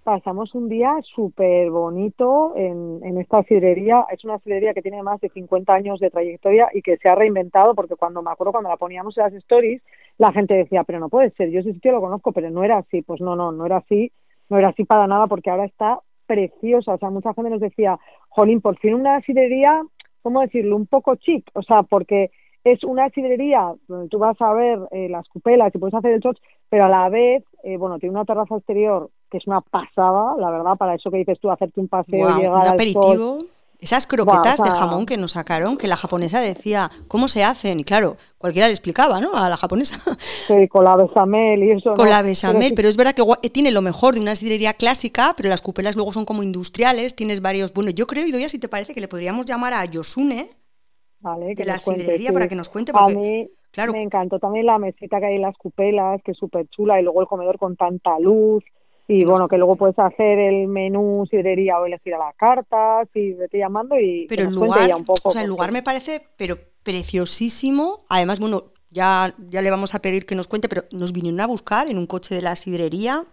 pasamos un día súper bonito en, en esta sidrería. Es una sidrería que tiene más de 50 años de trayectoria y que se ha reinventado porque cuando me acuerdo cuando la poníamos en las stories, la gente decía, pero no puede ser, yo ese sitio lo conozco, pero no era así. Pues no, no, no era así no era así para nada porque ahora está preciosa. O sea, mucha gente nos decía, Jolín, por fin una sidrería, ¿cómo decirlo? Un poco chic. O sea, porque es una sidrería donde tú vas a ver eh, las cupelas y puedes hacer el shot, pero a la vez, eh, bueno, tiene una terraza exterior que es una pasada, la verdad, para eso que dices tú, hacerte un paseo, y llegar al sol esas croquetas de jamón que nos sacaron, que la japonesa decía, ¿cómo se hacen? Y claro, cualquiera le explicaba, ¿no? A la japonesa. Sí, con la besamel y eso. Con la besamel, pero, es verdad que eh, tiene lo mejor de una sidrería clásica, pero las cupelas luego son como industriales, tienes varios... Bueno, yo creo, y doy si te parece, que le podríamos llamar a Yosune vale, de la sidrería para que nos cuente. Porque, a mí claro, me encantó también la mesita que hay en las cupelas, que es súper chula, y luego el comedor con tanta luz y bueno, que luego puedes hacer el menú sidrería o elegir a la carta, si vete llamando y pero el lugar, un poco. O sea, el lugar me parece pero preciosísimo. Además, bueno, ya, ya le vamos a pedir que nos cuente, pero nos vinieron a buscar en un coche de la sidrería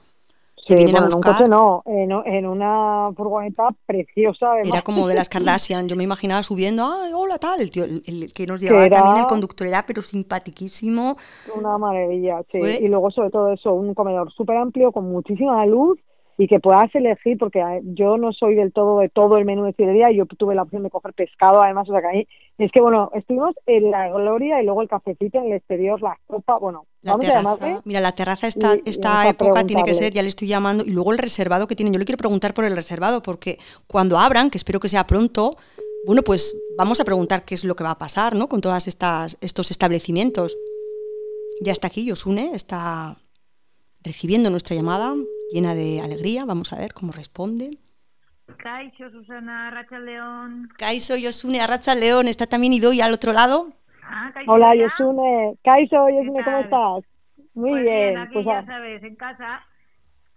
Sí, bueno, en un coche no, en, una furgoneta preciosa. Era como de las Kardashian, yo me imaginaba subiendo, ¡ay, hola, tal! El, tío, el, que nos llevaba también, el conductor era, pero simpatiquísimo. Una maravilla, sí. Y luego, sobre todo eso, un comedor súper amplio, con muchísima luz, y que puedas elegir, porque eh, yo no soy del todo de todo el menú de sidrería, yo tuve la opción de coger pescado, además, o sea que ahí, es que bueno, estuvimos en la gloria y luego el cafecito en el exterior, la copa, bueno, la vamos terraza, Mira, la terraza esta, esta época tiene que ser, ya le estoy llamando, y luego el reservado que tienen, yo le quiero preguntar por el reservado, porque cuando abran, que espero que sea pronto, bueno, pues vamos a preguntar qué es lo que va a pasar, ¿no? Con todas estas estos establecimientos. Ya está aquí, Yosune, está recibiendo nuestra llamada llena de alegría. Vamos a ver cómo responde. Caixo, Susana, Arracha León. Caixo, Yosune, Arracha León. ¿Está también Idoy al otro lado? Ah, Hola, Yosune. Caixo, Yosune, ¿cómo estás? Muy pues bien. Aquí pues, ya sabes, en casa.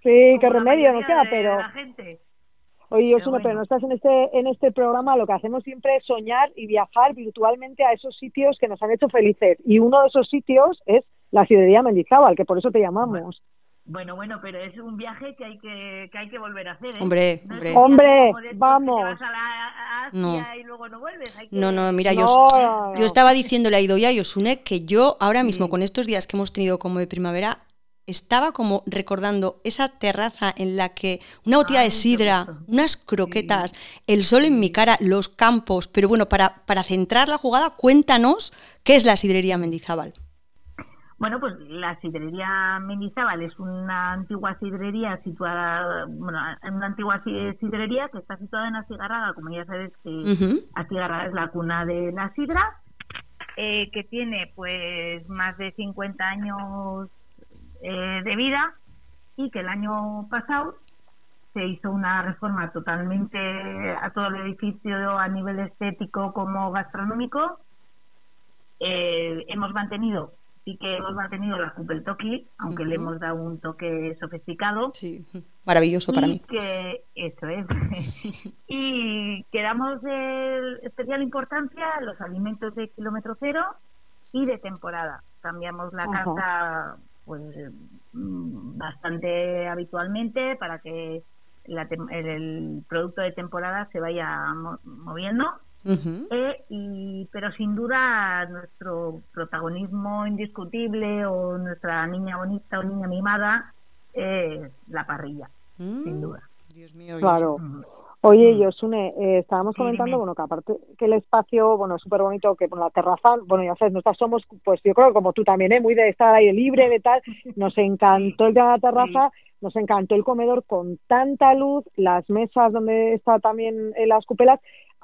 Sí, qué remedio, no sea, pero... Oye, Osuna, pero no estás en este, en este programa, lo que hacemos siempre es soñar y viajar virtualmente a esos sitios que nos han hecho felices. Y uno de esos sitios es la sidrería Mendizábal, que por eso te llamamos. Bueno, bueno, pero es un viaje que hay que, que, hay que volver a hacer. ¿eh? Hombre, hombre. Hombre, vamos. no. Y luego no, vuelves, no, no, mira, yo, yo estaba diciéndole a Idoya y Osune que yo ahora mismo, con estos días que hemos tenido como de primavera, estaba como recordando esa terraza en la que una botella de sidra, unas croquetas, el sol en mi cara, los campos. Pero bueno, para, para centrar la jugada, cuéntanos qué es la sidrería Mendizábal. Bueno, pues la sidrería Mendizábal es una antigua sidrería situada, bueno, una antigua sidrería que está situada en Astigarraga, como ya sabes que uh es la cuna de la sidra, eh, que tiene pues más de 50 años eh, de vida y que el año pasado se hizo una reforma totalmente a todo el edificio a nivel estético como gastronómico. Eh, hemos mantenido sí que hemos mantenido la Cupel Toki, aunque le hemos dado un toque sofisticado. Sí, maravilloso para mí. Que, eso es. y quedamos de especial importancia los alimentos de kilómetro cero y de temporada. Cambiamos la carta pues mm, bastante habitualmente para que el, producto de temporada se vaya moviendo eh, y, pero sin duda nuestro protagonismo indiscutible o nuestra niña bonita o niña mimada es la parrilla, sin mm. duda. Dios mío. Claro. Oye, Yosune, eh, estábamos comentando, bueno, que aparte que el espacio, bueno, es súper bonito, que bueno, la terraza, bueno, ya sabes, nosotros somos, pues yo creo como tú también, ¿eh? muy de estar aire libre, de tal, nos encantó el de la terraza, nos encantó el comedor con tanta luz, las mesas donde está también eh, las cupelas,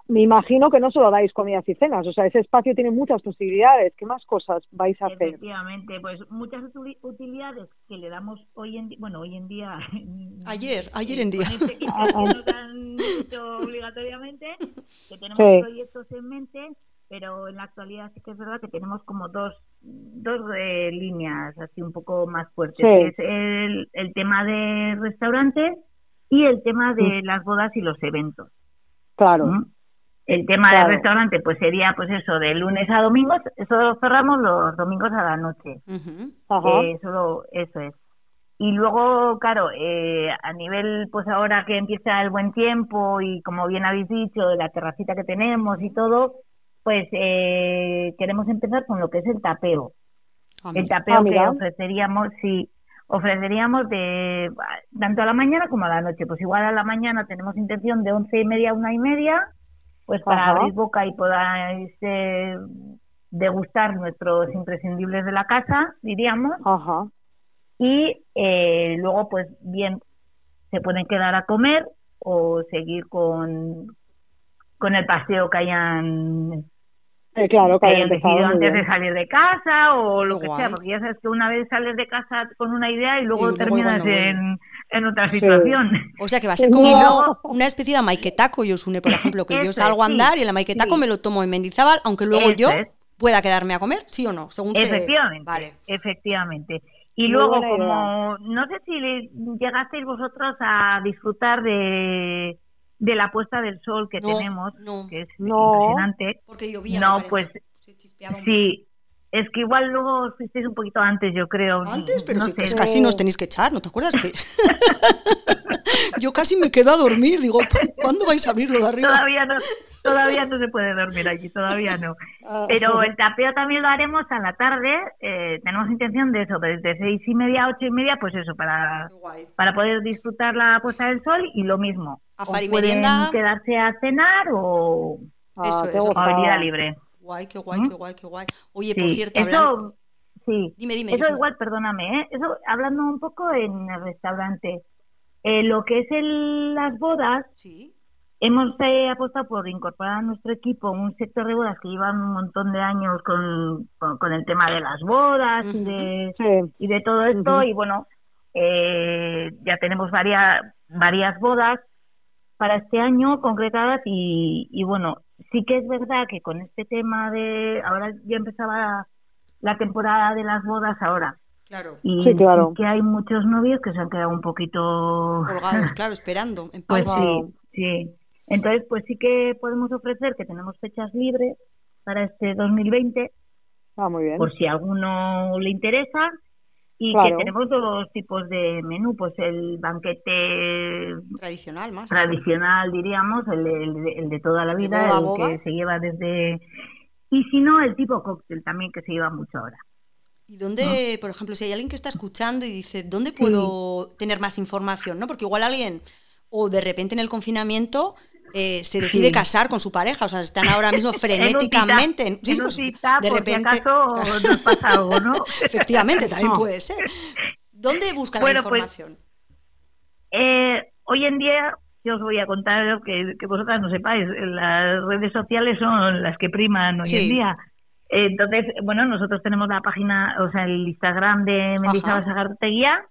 me imagino que no solo dais comidas y cenas, o sea, ese espacio tiene muchas posibilidades. ¿Qué más cosas vais a hacer? Efectivamente, pues muchas utilidades que le damos hoy en día, bueno, hoy en día... Ayer, ayer en día. Este que han hecho obligatoriamente, que tenemos proyectos en mente, pero en la actualidad sí que es verdad que tenemos como dos, dos eh, líneas así un poco más fuertes. es el, el tema de restaurantes y el tema de las bodas y los eventos. Claro. El tema del restaurante, pues sería, pues eso, de lunes a domingo, eso cerramos los domingos a la noche. Eh, solo eso es. Y luego, claro, eh, a nivel, pues ahora que empieza el buen tiempo y como bien habéis dicho, de la terracita que tenemos y todo, pues eh, queremos empezar con lo que es el tapeo. Ah, el tapeo ah, que ofreceríamos, sí, ofreceríamos de tanto a la mañana como a la noche. Pues igual a la mañana tenemos intención de once y media a una y media pues para abrir boca y podáis eh, degustar nuestros imprescindibles de la casa, diríamos. Ajá. Y eh, luego, pues bien, se pueden quedar a comer o seguir con, con el paseo que hayan eh, claro, que hayan decidido antes de salir de casa o lo que sea, porque ya sabes que una vez sales de casa con una idea y luego terminas en, en otra situación. O sea que va a ser como una especie de maiquetaco, yo une, por ejemplo, que yo salgo a andar y el maiquetaco me lo tomo en Mendizábal, aunque luego yo pueda quedarme a comer, ¿sí o no? Según efectivamente, vale. efectivamente. Y luego, como no sé si llegasteis vosotros a disfrutar de de la puesta del sol que tenemos, que es impresionante. Porque llovía. No, pues sí. Es que igual luego fuisteis un poquito antes, yo creo. Antes, pero si es casi nos tenéis que echar, ¿no te acuerdas que? yo casi me quedo a dormir, digo, ¿cuándo vais a abrirlo de arriba? Todavía no, todavía no se puede dormir aquí, todavía no. Ah. Pero el tapeo también lo haremos a la tarde, eh, tenemos intención de eso, desde seis y media a ocho y media, pues eso, para, para poder disfrutar la puesta del sol y lo mismo, pueden quedarse a cenar o, eso, a libre. Guay, qué guay, qué guay, qué guay. Oye, por cierto, eso, sí. Dime, dime. Eso igual, perdóname, ¿eh? Eso, hablando un poco en el restaurante, eh, lo que es el, las bodas, sí. hemos eh, apostado por incorporar a nuestro equipo un sector de bodas que llevan un montón de años con, con, el tema de las bodas y, de, y de todo esto, y bueno, eh, ya tenemos varias, varias bodas para este año concretadas y, y bueno, sí que es verdad que con este tema de, ahora ya empezaba la temporada de las bodas ahora, Claro. Y sí, claro. que hay muchos novios que se han quedado un poquito... Colgados, claro, esperando. En pues sí, sí. Entonces, pues sí que podemos ofrecer que tenemos fechas libres para este 2020. Ah, muy bien. Por si a alguno le interesa. Y que tenemos dos tipos de menú, pues el banquete tradicional más. Tradicional, diríamos, el, el, de toda la vida, el que se lleva desde... Y si no, el tipo cóctel también que se lleva mucho ahora. ¿Y dónde, por ejemplo, si hay alguien que está escuchando y dice, ¿dónde puedo tener más información? ¿no? Porque igual alguien, o de repente en el confinamiento, eh, se decide casar con su pareja, o sea, están ahora mismo frenéticamente. sí, pues, de repente. Acaso nos pasa algo, ¿no? Efectivamente, también puede ser. ¿Dónde buscan la pues, información? eh, hoy en día, yo os voy a contar que, que, vosotras no sepáis, las redes sociales son las que priman hoy en día. Entonces, bueno, nosotros tenemos la página, o sea, el Instagram de Mendizábal Sagarteguía,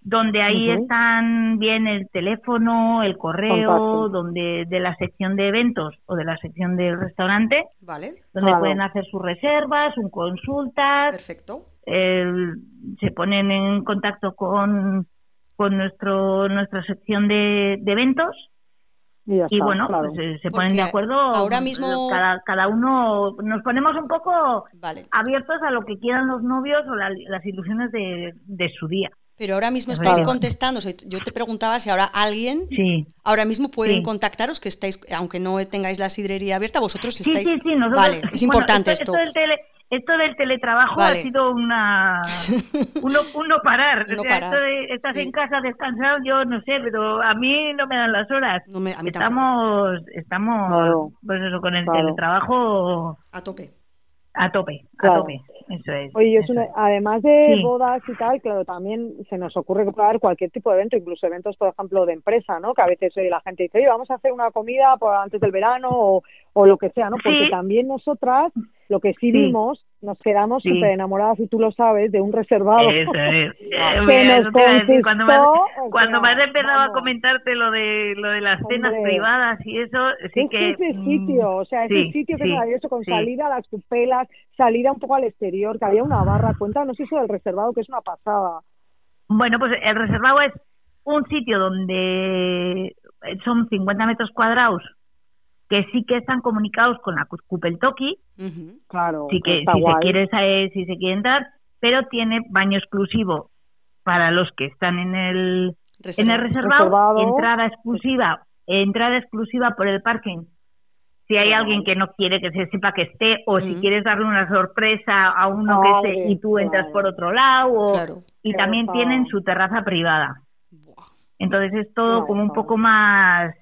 donde ahí están bien el teléfono, el correo, donde de la sección de eventos o de la sección del restaurante, vale. donde pueden hacer sus reservas, un consultas. Perfecto. se ponen en contacto con, con nuestro nuestra sección de, de eventos y, bueno, pues eh, se ponen de acuerdo. Ahora mismo. Cada, cada uno nos ponemos un poco abiertos a lo que quieran los novios o las ilusiones de, de su día. Pero ahora mismo estáis contestando. Yo te preguntaba si ahora alguien, sí. ahora mismo pueden contactaros, que estáis, aunque no tengáis la sidrería abierta, vosotros estáis. Sí, sí, nosotros, vale, es importante esto. Esto, del teletrabajo ha sido una uno, uno parar. o sea, esto de, estás en casa descansado, yo no sé, pero a mí no me dan las horas. No me, a mí estamos, estamos, pues eso, con el teletrabajo a tope. A tope, a tope. Eso es. Oye, además de bodas y tal, claro, también se nos ocurre que puede haber cualquier tipo de evento, incluso eventos, por ejemplo, de empresa, ¿no? Que a veces la gente dice, oye, vamos a hacer una comida por antes del verano o, o lo que sea, ¿no? Porque también nosotras lo que sí, vimos, nos quedamos súper enamoradas, y tú lo sabes, de un reservado. Eso es. Eh, cuando me, cuando me has empezado a comentarte lo de lo de las cenas privadas y eso, sí que... ese mm, sitio, o sea, ese sitio que es maravilloso, con salida a las cupelas, salida un poco al exterior, que había una barra. Cuéntanos eso del reservado, que es una pasada. Bueno, pues el reservado es un sitio donde son 50 metros cuadrados que sí que están comunicados con la Kupeltoki, claro, sí que si se quiere si se quiere entrar, pero tiene baño exclusivo para los que están en el en el reservado, entrada exclusiva, entrada exclusiva por el parking. Si hay alguien que no quiere que se sepa que esté, o si quieres darle una sorpresa a uno que esté y tú entras por otro lado, y también tienen su terraza privada. Entonces es todo como un poco más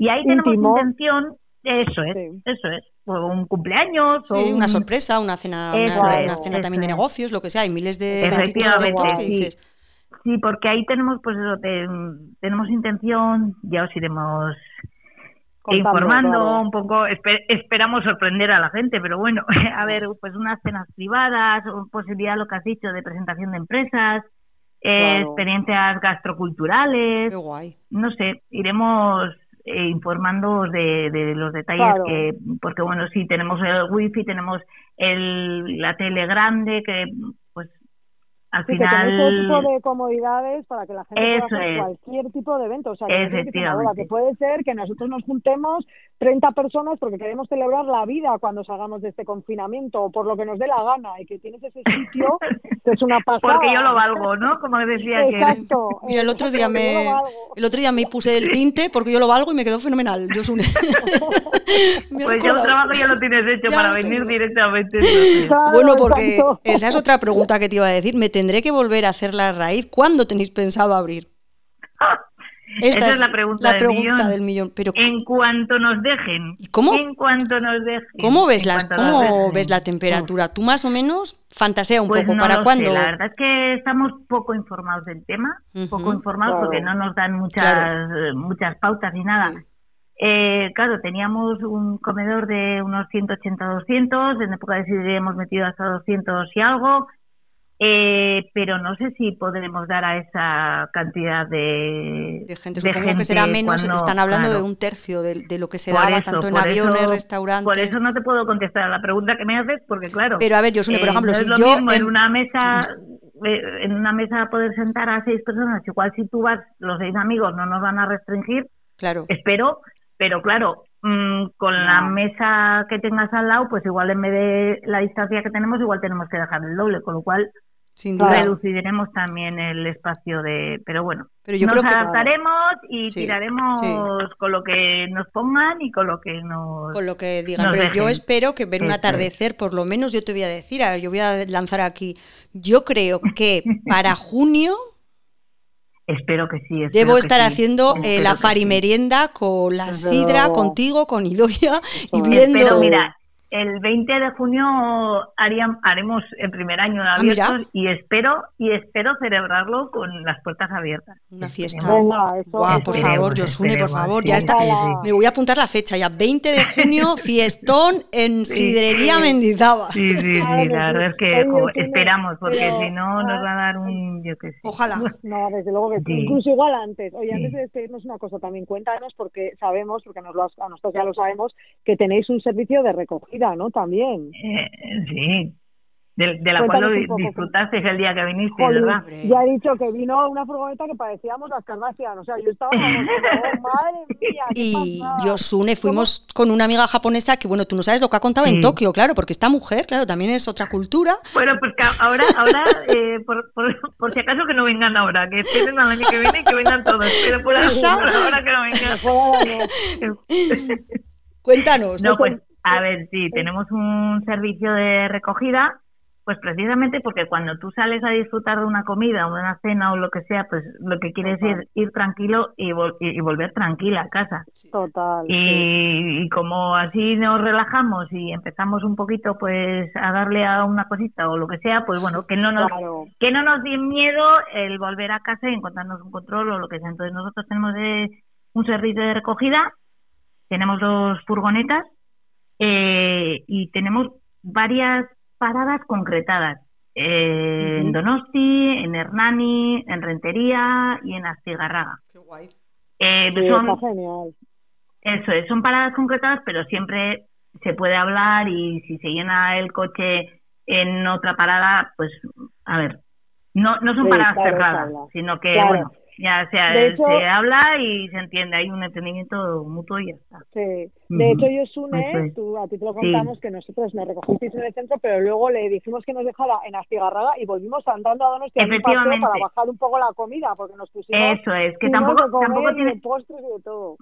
y ahí tenemos intención, eso es, eso es, un cumpleaños. o una sorpresa, una cena, una, cena también de negocios, lo que sea, hay miles de Efectivamente, sí. Sí, porque ahí tenemos, pues eso, tenemos intención, ya os iremos informando un poco, esperamos sorprender a la gente, pero bueno, a ver, pues unas cenas privadas, posibilidad, lo que has dicho, de presentación de empresas, eh, experiencias gastroculturales. Qué guay. No sé, iremos eh, informando de, de, los detalles que porque bueno sí tenemos el wifi tenemos el la tele grande que al sí, final que todo tipo de comodidades para que la gente pueda hacer cualquier tipo de evento. O sea que, puede ser que nosotros nos juntemos 30 personas porque queremos celebrar la vida cuando salgamos de este confinamiento o por lo que nos dé la gana y que tienes ese sitio que es una pasada. Porque yo lo valgo no como decía exacto que... mira el otro día me el otro día me puse el tinte porque yo lo valgo y me quedó fenomenal. Yo pues yo el trabajo ya lo tienes hecho para venir directamente bueno porque esa es otra pregunta que te iba a decir. Me tendré que volver a hacer la raíz. ¿Cuándo tenéis pensado abrir? Esa es, la pregunta, del, millón. Pero, en cuanto nos dejen. cómo? En cuanto nos dejen. ¿Cómo ves, las, cómo ves la temperatura? Tú más o menos fantasea un pues poco. ¿Para cuándo? La verdad es que estamos poco informados del tema. Poco informados porque no nos dan muchas, muchas pautas ni nada. Eh, claro, teníamos un comedor de unos 180-200. En época de sidrería hemos metido hasta 200 y algo. Eh, pero no sé si podremos dar a esa cantidad de, de gente. Supongo que será menos. Están hablando de un tercio de, lo que se daba tanto en aviones, restaurantes. Por eso no te puedo contestar a la pregunta que me haces, porque claro. Pero a ver, yo por eh, ejemplo, no si es lo yo mismo en, una mesa eh, en una mesa poder sentar a seis personas, igual si tú vas, los seis amigos no nos van a restringir, claro. espero, pero claro, mm, con la mesa que tengas al lado, pues igual en vez de la distancia que tenemos, igual tenemos que dejar el doble, con lo cual sin duda. Reduciremos también el espacio de... Pero bueno, pero yo nos adaptaremos y tiraremos con lo que nos pongan y con lo que nos... Con lo que digan. pero yo espero que ver un atardecer, por lo menos yo te voy a decir, yo voy a lanzar aquí, yo creo que para junio... Espero que sí. Debo estar haciendo eh, la farimerienda con la sidra, contigo, con Idoia y viendo... Pero mira, el 20 de junio haremos el primer año de ah, abiertos y espero y espero celebrarlo con las puertas abiertas. Una fiesta. por favor, Josune, por favor, ya está. Me voy a apuntar la fecha ya, 20 de junio, fiestón en Sidrería Mendizábal. Sí, sí, sí, la verdad es que esperamos, porque si no nos va a dar un, yo qué sé. Ojalá. No, desde luego que incluso igual antes. Oye, antes de despedirnos una cosa también, cuéntanos porque sabemos, porque nos lo, a nosotros ya lo sabemos, que tenéis un servicio de recogida ¿no? También. Eh, sí, de, la cual lo disfrutaste el día que viniste, ¿verdad? Ya he dicho que vino una furgoneta que parecíamos las Kardashian, o sea, yo estaba oh, madre mía. y Yosune, fuimos con una amiga japonesa que, bueno, tú no sabes lo que ha contado en Tokio, claro, porque esta mujer, claro, también es otra cultura. Bueno, pues ahora, ahora eh, por, por, si acaso que no vengan ahora, que esperen al año que viene y que vengan todos, pero por, ahora, que no vengan. Cuéntanos. No, pues a ver, sí, tenemos un servicio de recogida, pues precisamente porque cuando tú sales a disfrutar de una comida o de una cena o lo que sea, pues lo que quieres es ir, tranquilo y, y, volver tranquila a casa. Total. Y, como así nos relajamos y empezamos un poquito pues a darle a una cosita o lo que sea, pues bueno, que no nos que no nos dé miedo el volver a casa y encontrarnos un control o lo que sea. Entonces nosotros tenemos un servicio de recogida, tenemos dos furgonetas eh, y tenemos varias paradas concretadas. Eh, en Donosti, en Hernani, en Rentería y en Astigarraga. Qué guay. Eh, son, Eso es, son paradas concretadas, pero siempre se puede hablar y si se llena el coche en otra parada, pues, a ver, no, no son paradas cerradas, sino que, bueno, ya se habla y se entiende, hay un entendimiento mutuo y ya está. Sí, de hecho yo Sune, tú, a ti te lo contamos que nosotros nos recogisteis en el centro, pero luego le dijimos que nos dejara en Astigarraga y volvimos andando a Donostia Efectivamente. para bajar un poco la comida, porque nos pusimos... Eso es, que tampoco, tampoco tiene... postres y de todo.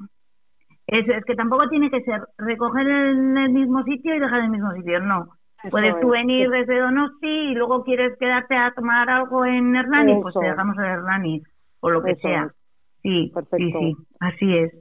Eso es que tampoco tiene que ser recoger en el mismo sitio y dejar en el mismo sitio, no. Puedes tú venir desde Donosti y luego quieres quedarte a tomar algo en Hernani, pues te dejamos en Hernani o lo que sea. Sí, sí, sí, así es.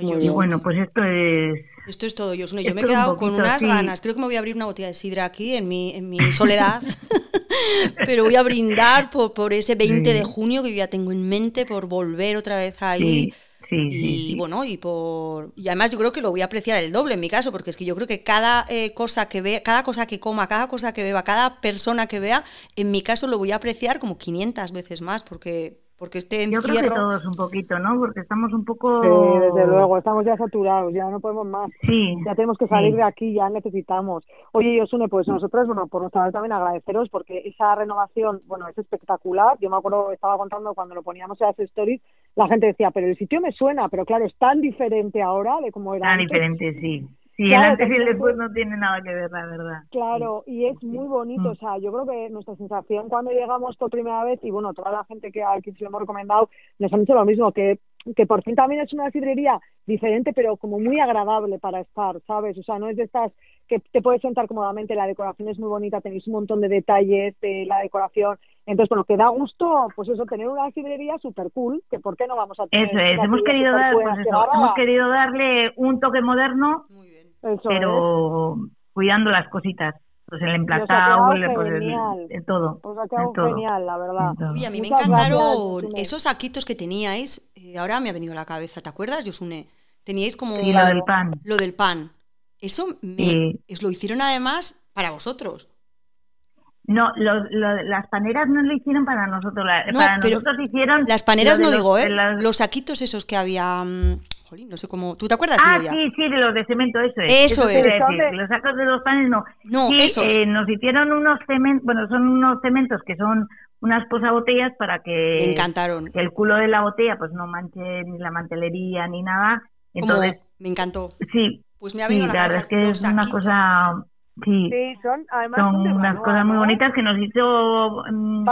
y bueno, pues esto es... Esto es todo, Yo me he quedado con unas ganas. Creo que me voy a abrir una botella de sidra aquí en mi, en mi soledad. Pero voy a brindar por, por ese 20 de junio que yo ya tengo en mente, por volver otra vez ahí. y bueno, y por y además yo creo que lo voy a apreciar el doble en mi caso, porque es que yo creo que cada eh, cosa que vea, cada cosa que coma, cada cosa que beba, cada persona que vea, en mi caso lo voy a apreciar como 500 veces más, porque porque este Yo creo que todos un poquito, ¿no? Porque estamos un poco... Sí, desde luego, estamos ya saturados, ya no podemos más. Sí. Ya tenemos que salir de aquí, ya necesitamos. Oye, Yosune, pues nosotros, bueno, por nuestra parte también agradeceros porque esa renovación, bueno, es espectacular. Yo me acuerdo, estaba contando cuando lo poníamos en las stories, la gente decía, pero el sitio me suena, pero claro, es tan diferente ahora de cómo era Tan diferente, sí. Sí, el antes y el después no tiene nada que ver, la verdad. Claro, y es muy bonito, mm. o sea, yo creo que nuestra sensación cuando llegamos por primera vez, y bueno, toda la gente que aquí se lo hemos recomendado, nos han dicho lo mismo, que, que por fin también es una sidrería diferente, pero como muy agradable para estar, ¿sabes? O sea, no es de estas que te puedes sentar cómodamente, la decoración es muy bonita, tenéis un montón de detalles de la decoración, entonces, bueno, que da gusto, pues eso, tener una sidrería súper cool, que por qué no vamos a tener... Eso es, hemos querido, dar, pues hemos querido darle un toque moderno pero cuidando las cositas. Pues el emplatado, pues el, todo. Os ha quedado genial, la verdad. Uy, a mí me encantaron esos saquitos que teníais. Eh, ahora me ha venido a la cabeza, ¿te acuerdas, Yosune? Teníais como... Sí, lo del pan. Lo del pan. Eso me, lo hicieron además para vosotros. No, las paneras no lo hicieron para nosotros. para nosotros hicieron. Las paneras no digo, ¿eh? Los saquitos esos que había. Jolín, no sé cómo. ¿Tú te acuerdas? Ah, sí, sí, de los de cemento, eso es. Eso, es. Los sacos de los panes no. No, eso. Eh, nos hicieron unos cementos, bueno, son unos cementos que son unas posabotellas para que. Me encantaron. el culo de la botella, pues no manche ni la mantelería ni nada. Entonces. Me encantó. Sí. Pues me ha venido sí, la, verdad es que es una cosa Sí, son, además son, unas cosas muy bonitas que nos hizo um,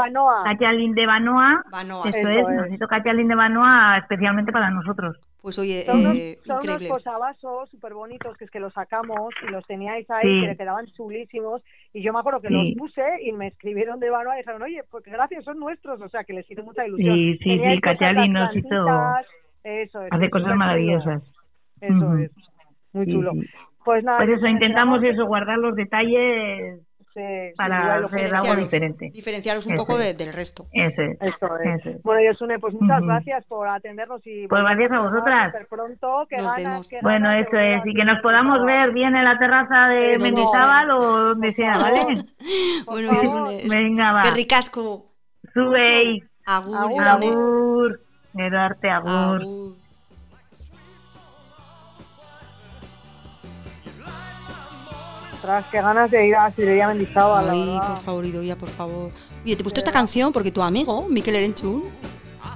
Katia de Banoa. Eso, es, nos hizo Katia de Banoa especialmente para nosotros. Pues oye, son unos, eh, son unos posavasos súper bonitos que es que los sacamos y los teníais ahí que le quedaban chulísimos. Y yo me acuerdo que los puse y me escribieron de Banoa y dijeron, oye, porque gracias, son nuestros, o sea que les hizo mucha ilusión. Sí, sí, sí, Katia nos hizo... Eso es, hace cosas maravillosas. Eso es, muy chulo. Pues nada. Pues eso, intentamos eso, guardar los detalles para hacer algo diferente. Diferenciaros un poco del resto. Eso es. Eso es. Bueno, Yosune, pues muchas gracias por atendernos y pues gracias a vosotras. Pronto, que bueno, eso es, y que nos podamos ver bien en la terraza de Mendizábal o donde sea, ¿vale? bueno, venga, va. Qué ricasco. Sube Agur, agur. Agur. Eduarte, agur. agur. Ostras, qué ganas de ir a Sidería Mendizábal. Ay, por favor, Idoia, por favor. Oye, te he puesto esta canción porque tu amigo, Miquel Erenchun,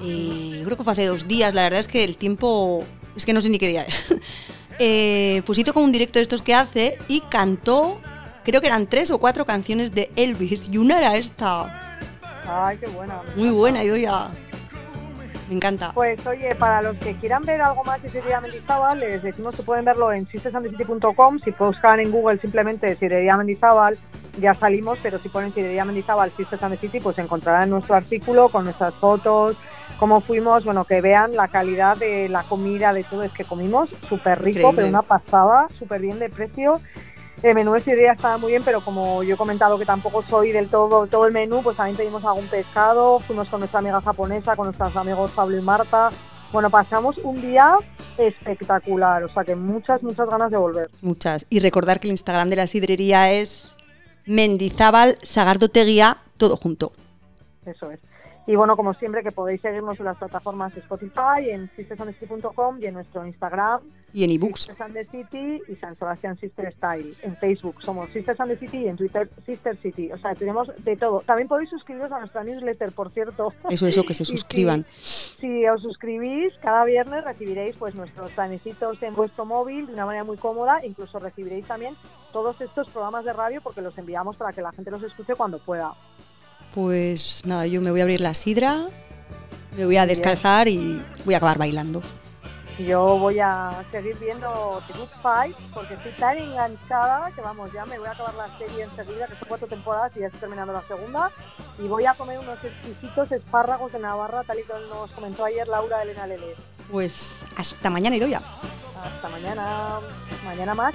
eh, creo que fue hace dos días, la verdad es que el tiempo, es que no sé ni qué día es, eh, pues hizo como un directo de estos que hace y cantó, creo que eran tres o cuatro canciones de Elvis y una era esta. Ay, qué buena. Muy buena, Idoia. Me encanta. Pues oye, para los que quieran ver algo más de Sidería Mendizábal, les decimos que pueden verlo en sistersandecity.com. Si buscan en Google simplemente Sidería Mendizábal, ya salimos, pero si ponen Sidería Mendizábal, and City, pues encontrarán nuestro artículo con nuestras fotos, cómo fuimos, bueno, que vean la calidad de la comida, de todo, es que comimos súper rico, pero una pasada, súper bien de precio el menú de idea estaba muy bien, pero como yo he comentado que tampoco soy del todo todo el menú, pues también pedimos algún pescado, fuimos con nuestra amiga japonesa, con nuestros amigos Pablo y Marta. Bueno, pasamos un día espectacular, o sea que muchas, muchas ganas de volver. Muchas. Y recordar que el Instagram de la sidrería es Mendizábal Sagardoteguía, todo junto. Eso es. Y bueno, como siempre, que podéis seguirnos en las plataformas de Spotify, en sistersandcity.com y en nuestro Instagram. Y en ebooks. Sisters and the City y San Sebastián Sister Style. En Facebook somos Sisters and the City y en Twitter Sister City. O sea, tenemos de todo. También podéis suscribiros a nuestra newsletter, por cierto. Eso, eso, que se suscriban. Si, os suscribís, cada viernes recibiréis pues nuestros planecitos en vuestro móvil de una manera muy cómoda. Incluso recibiréis también todos estos programas de radio porque los enviamos para que la gente los escuche cuando pueda. Pues nada, yo me voy a abrir la sidra, me voy a descalzar y voy a acabar bailando. Yo voy a seguir viendo The Good Fight porque estoy tan enganchada que vamos, ya me voy a acabar la serie enseguida, que son cuatro temporadas y ya estoy terminando la segunda. Y voy a comer unos exquisitos espárragos de Navarra, tal y como nos comentó ayer Laura Elena Lele. Pues hasta mañana, ya. Hasta mañana. Mañana más.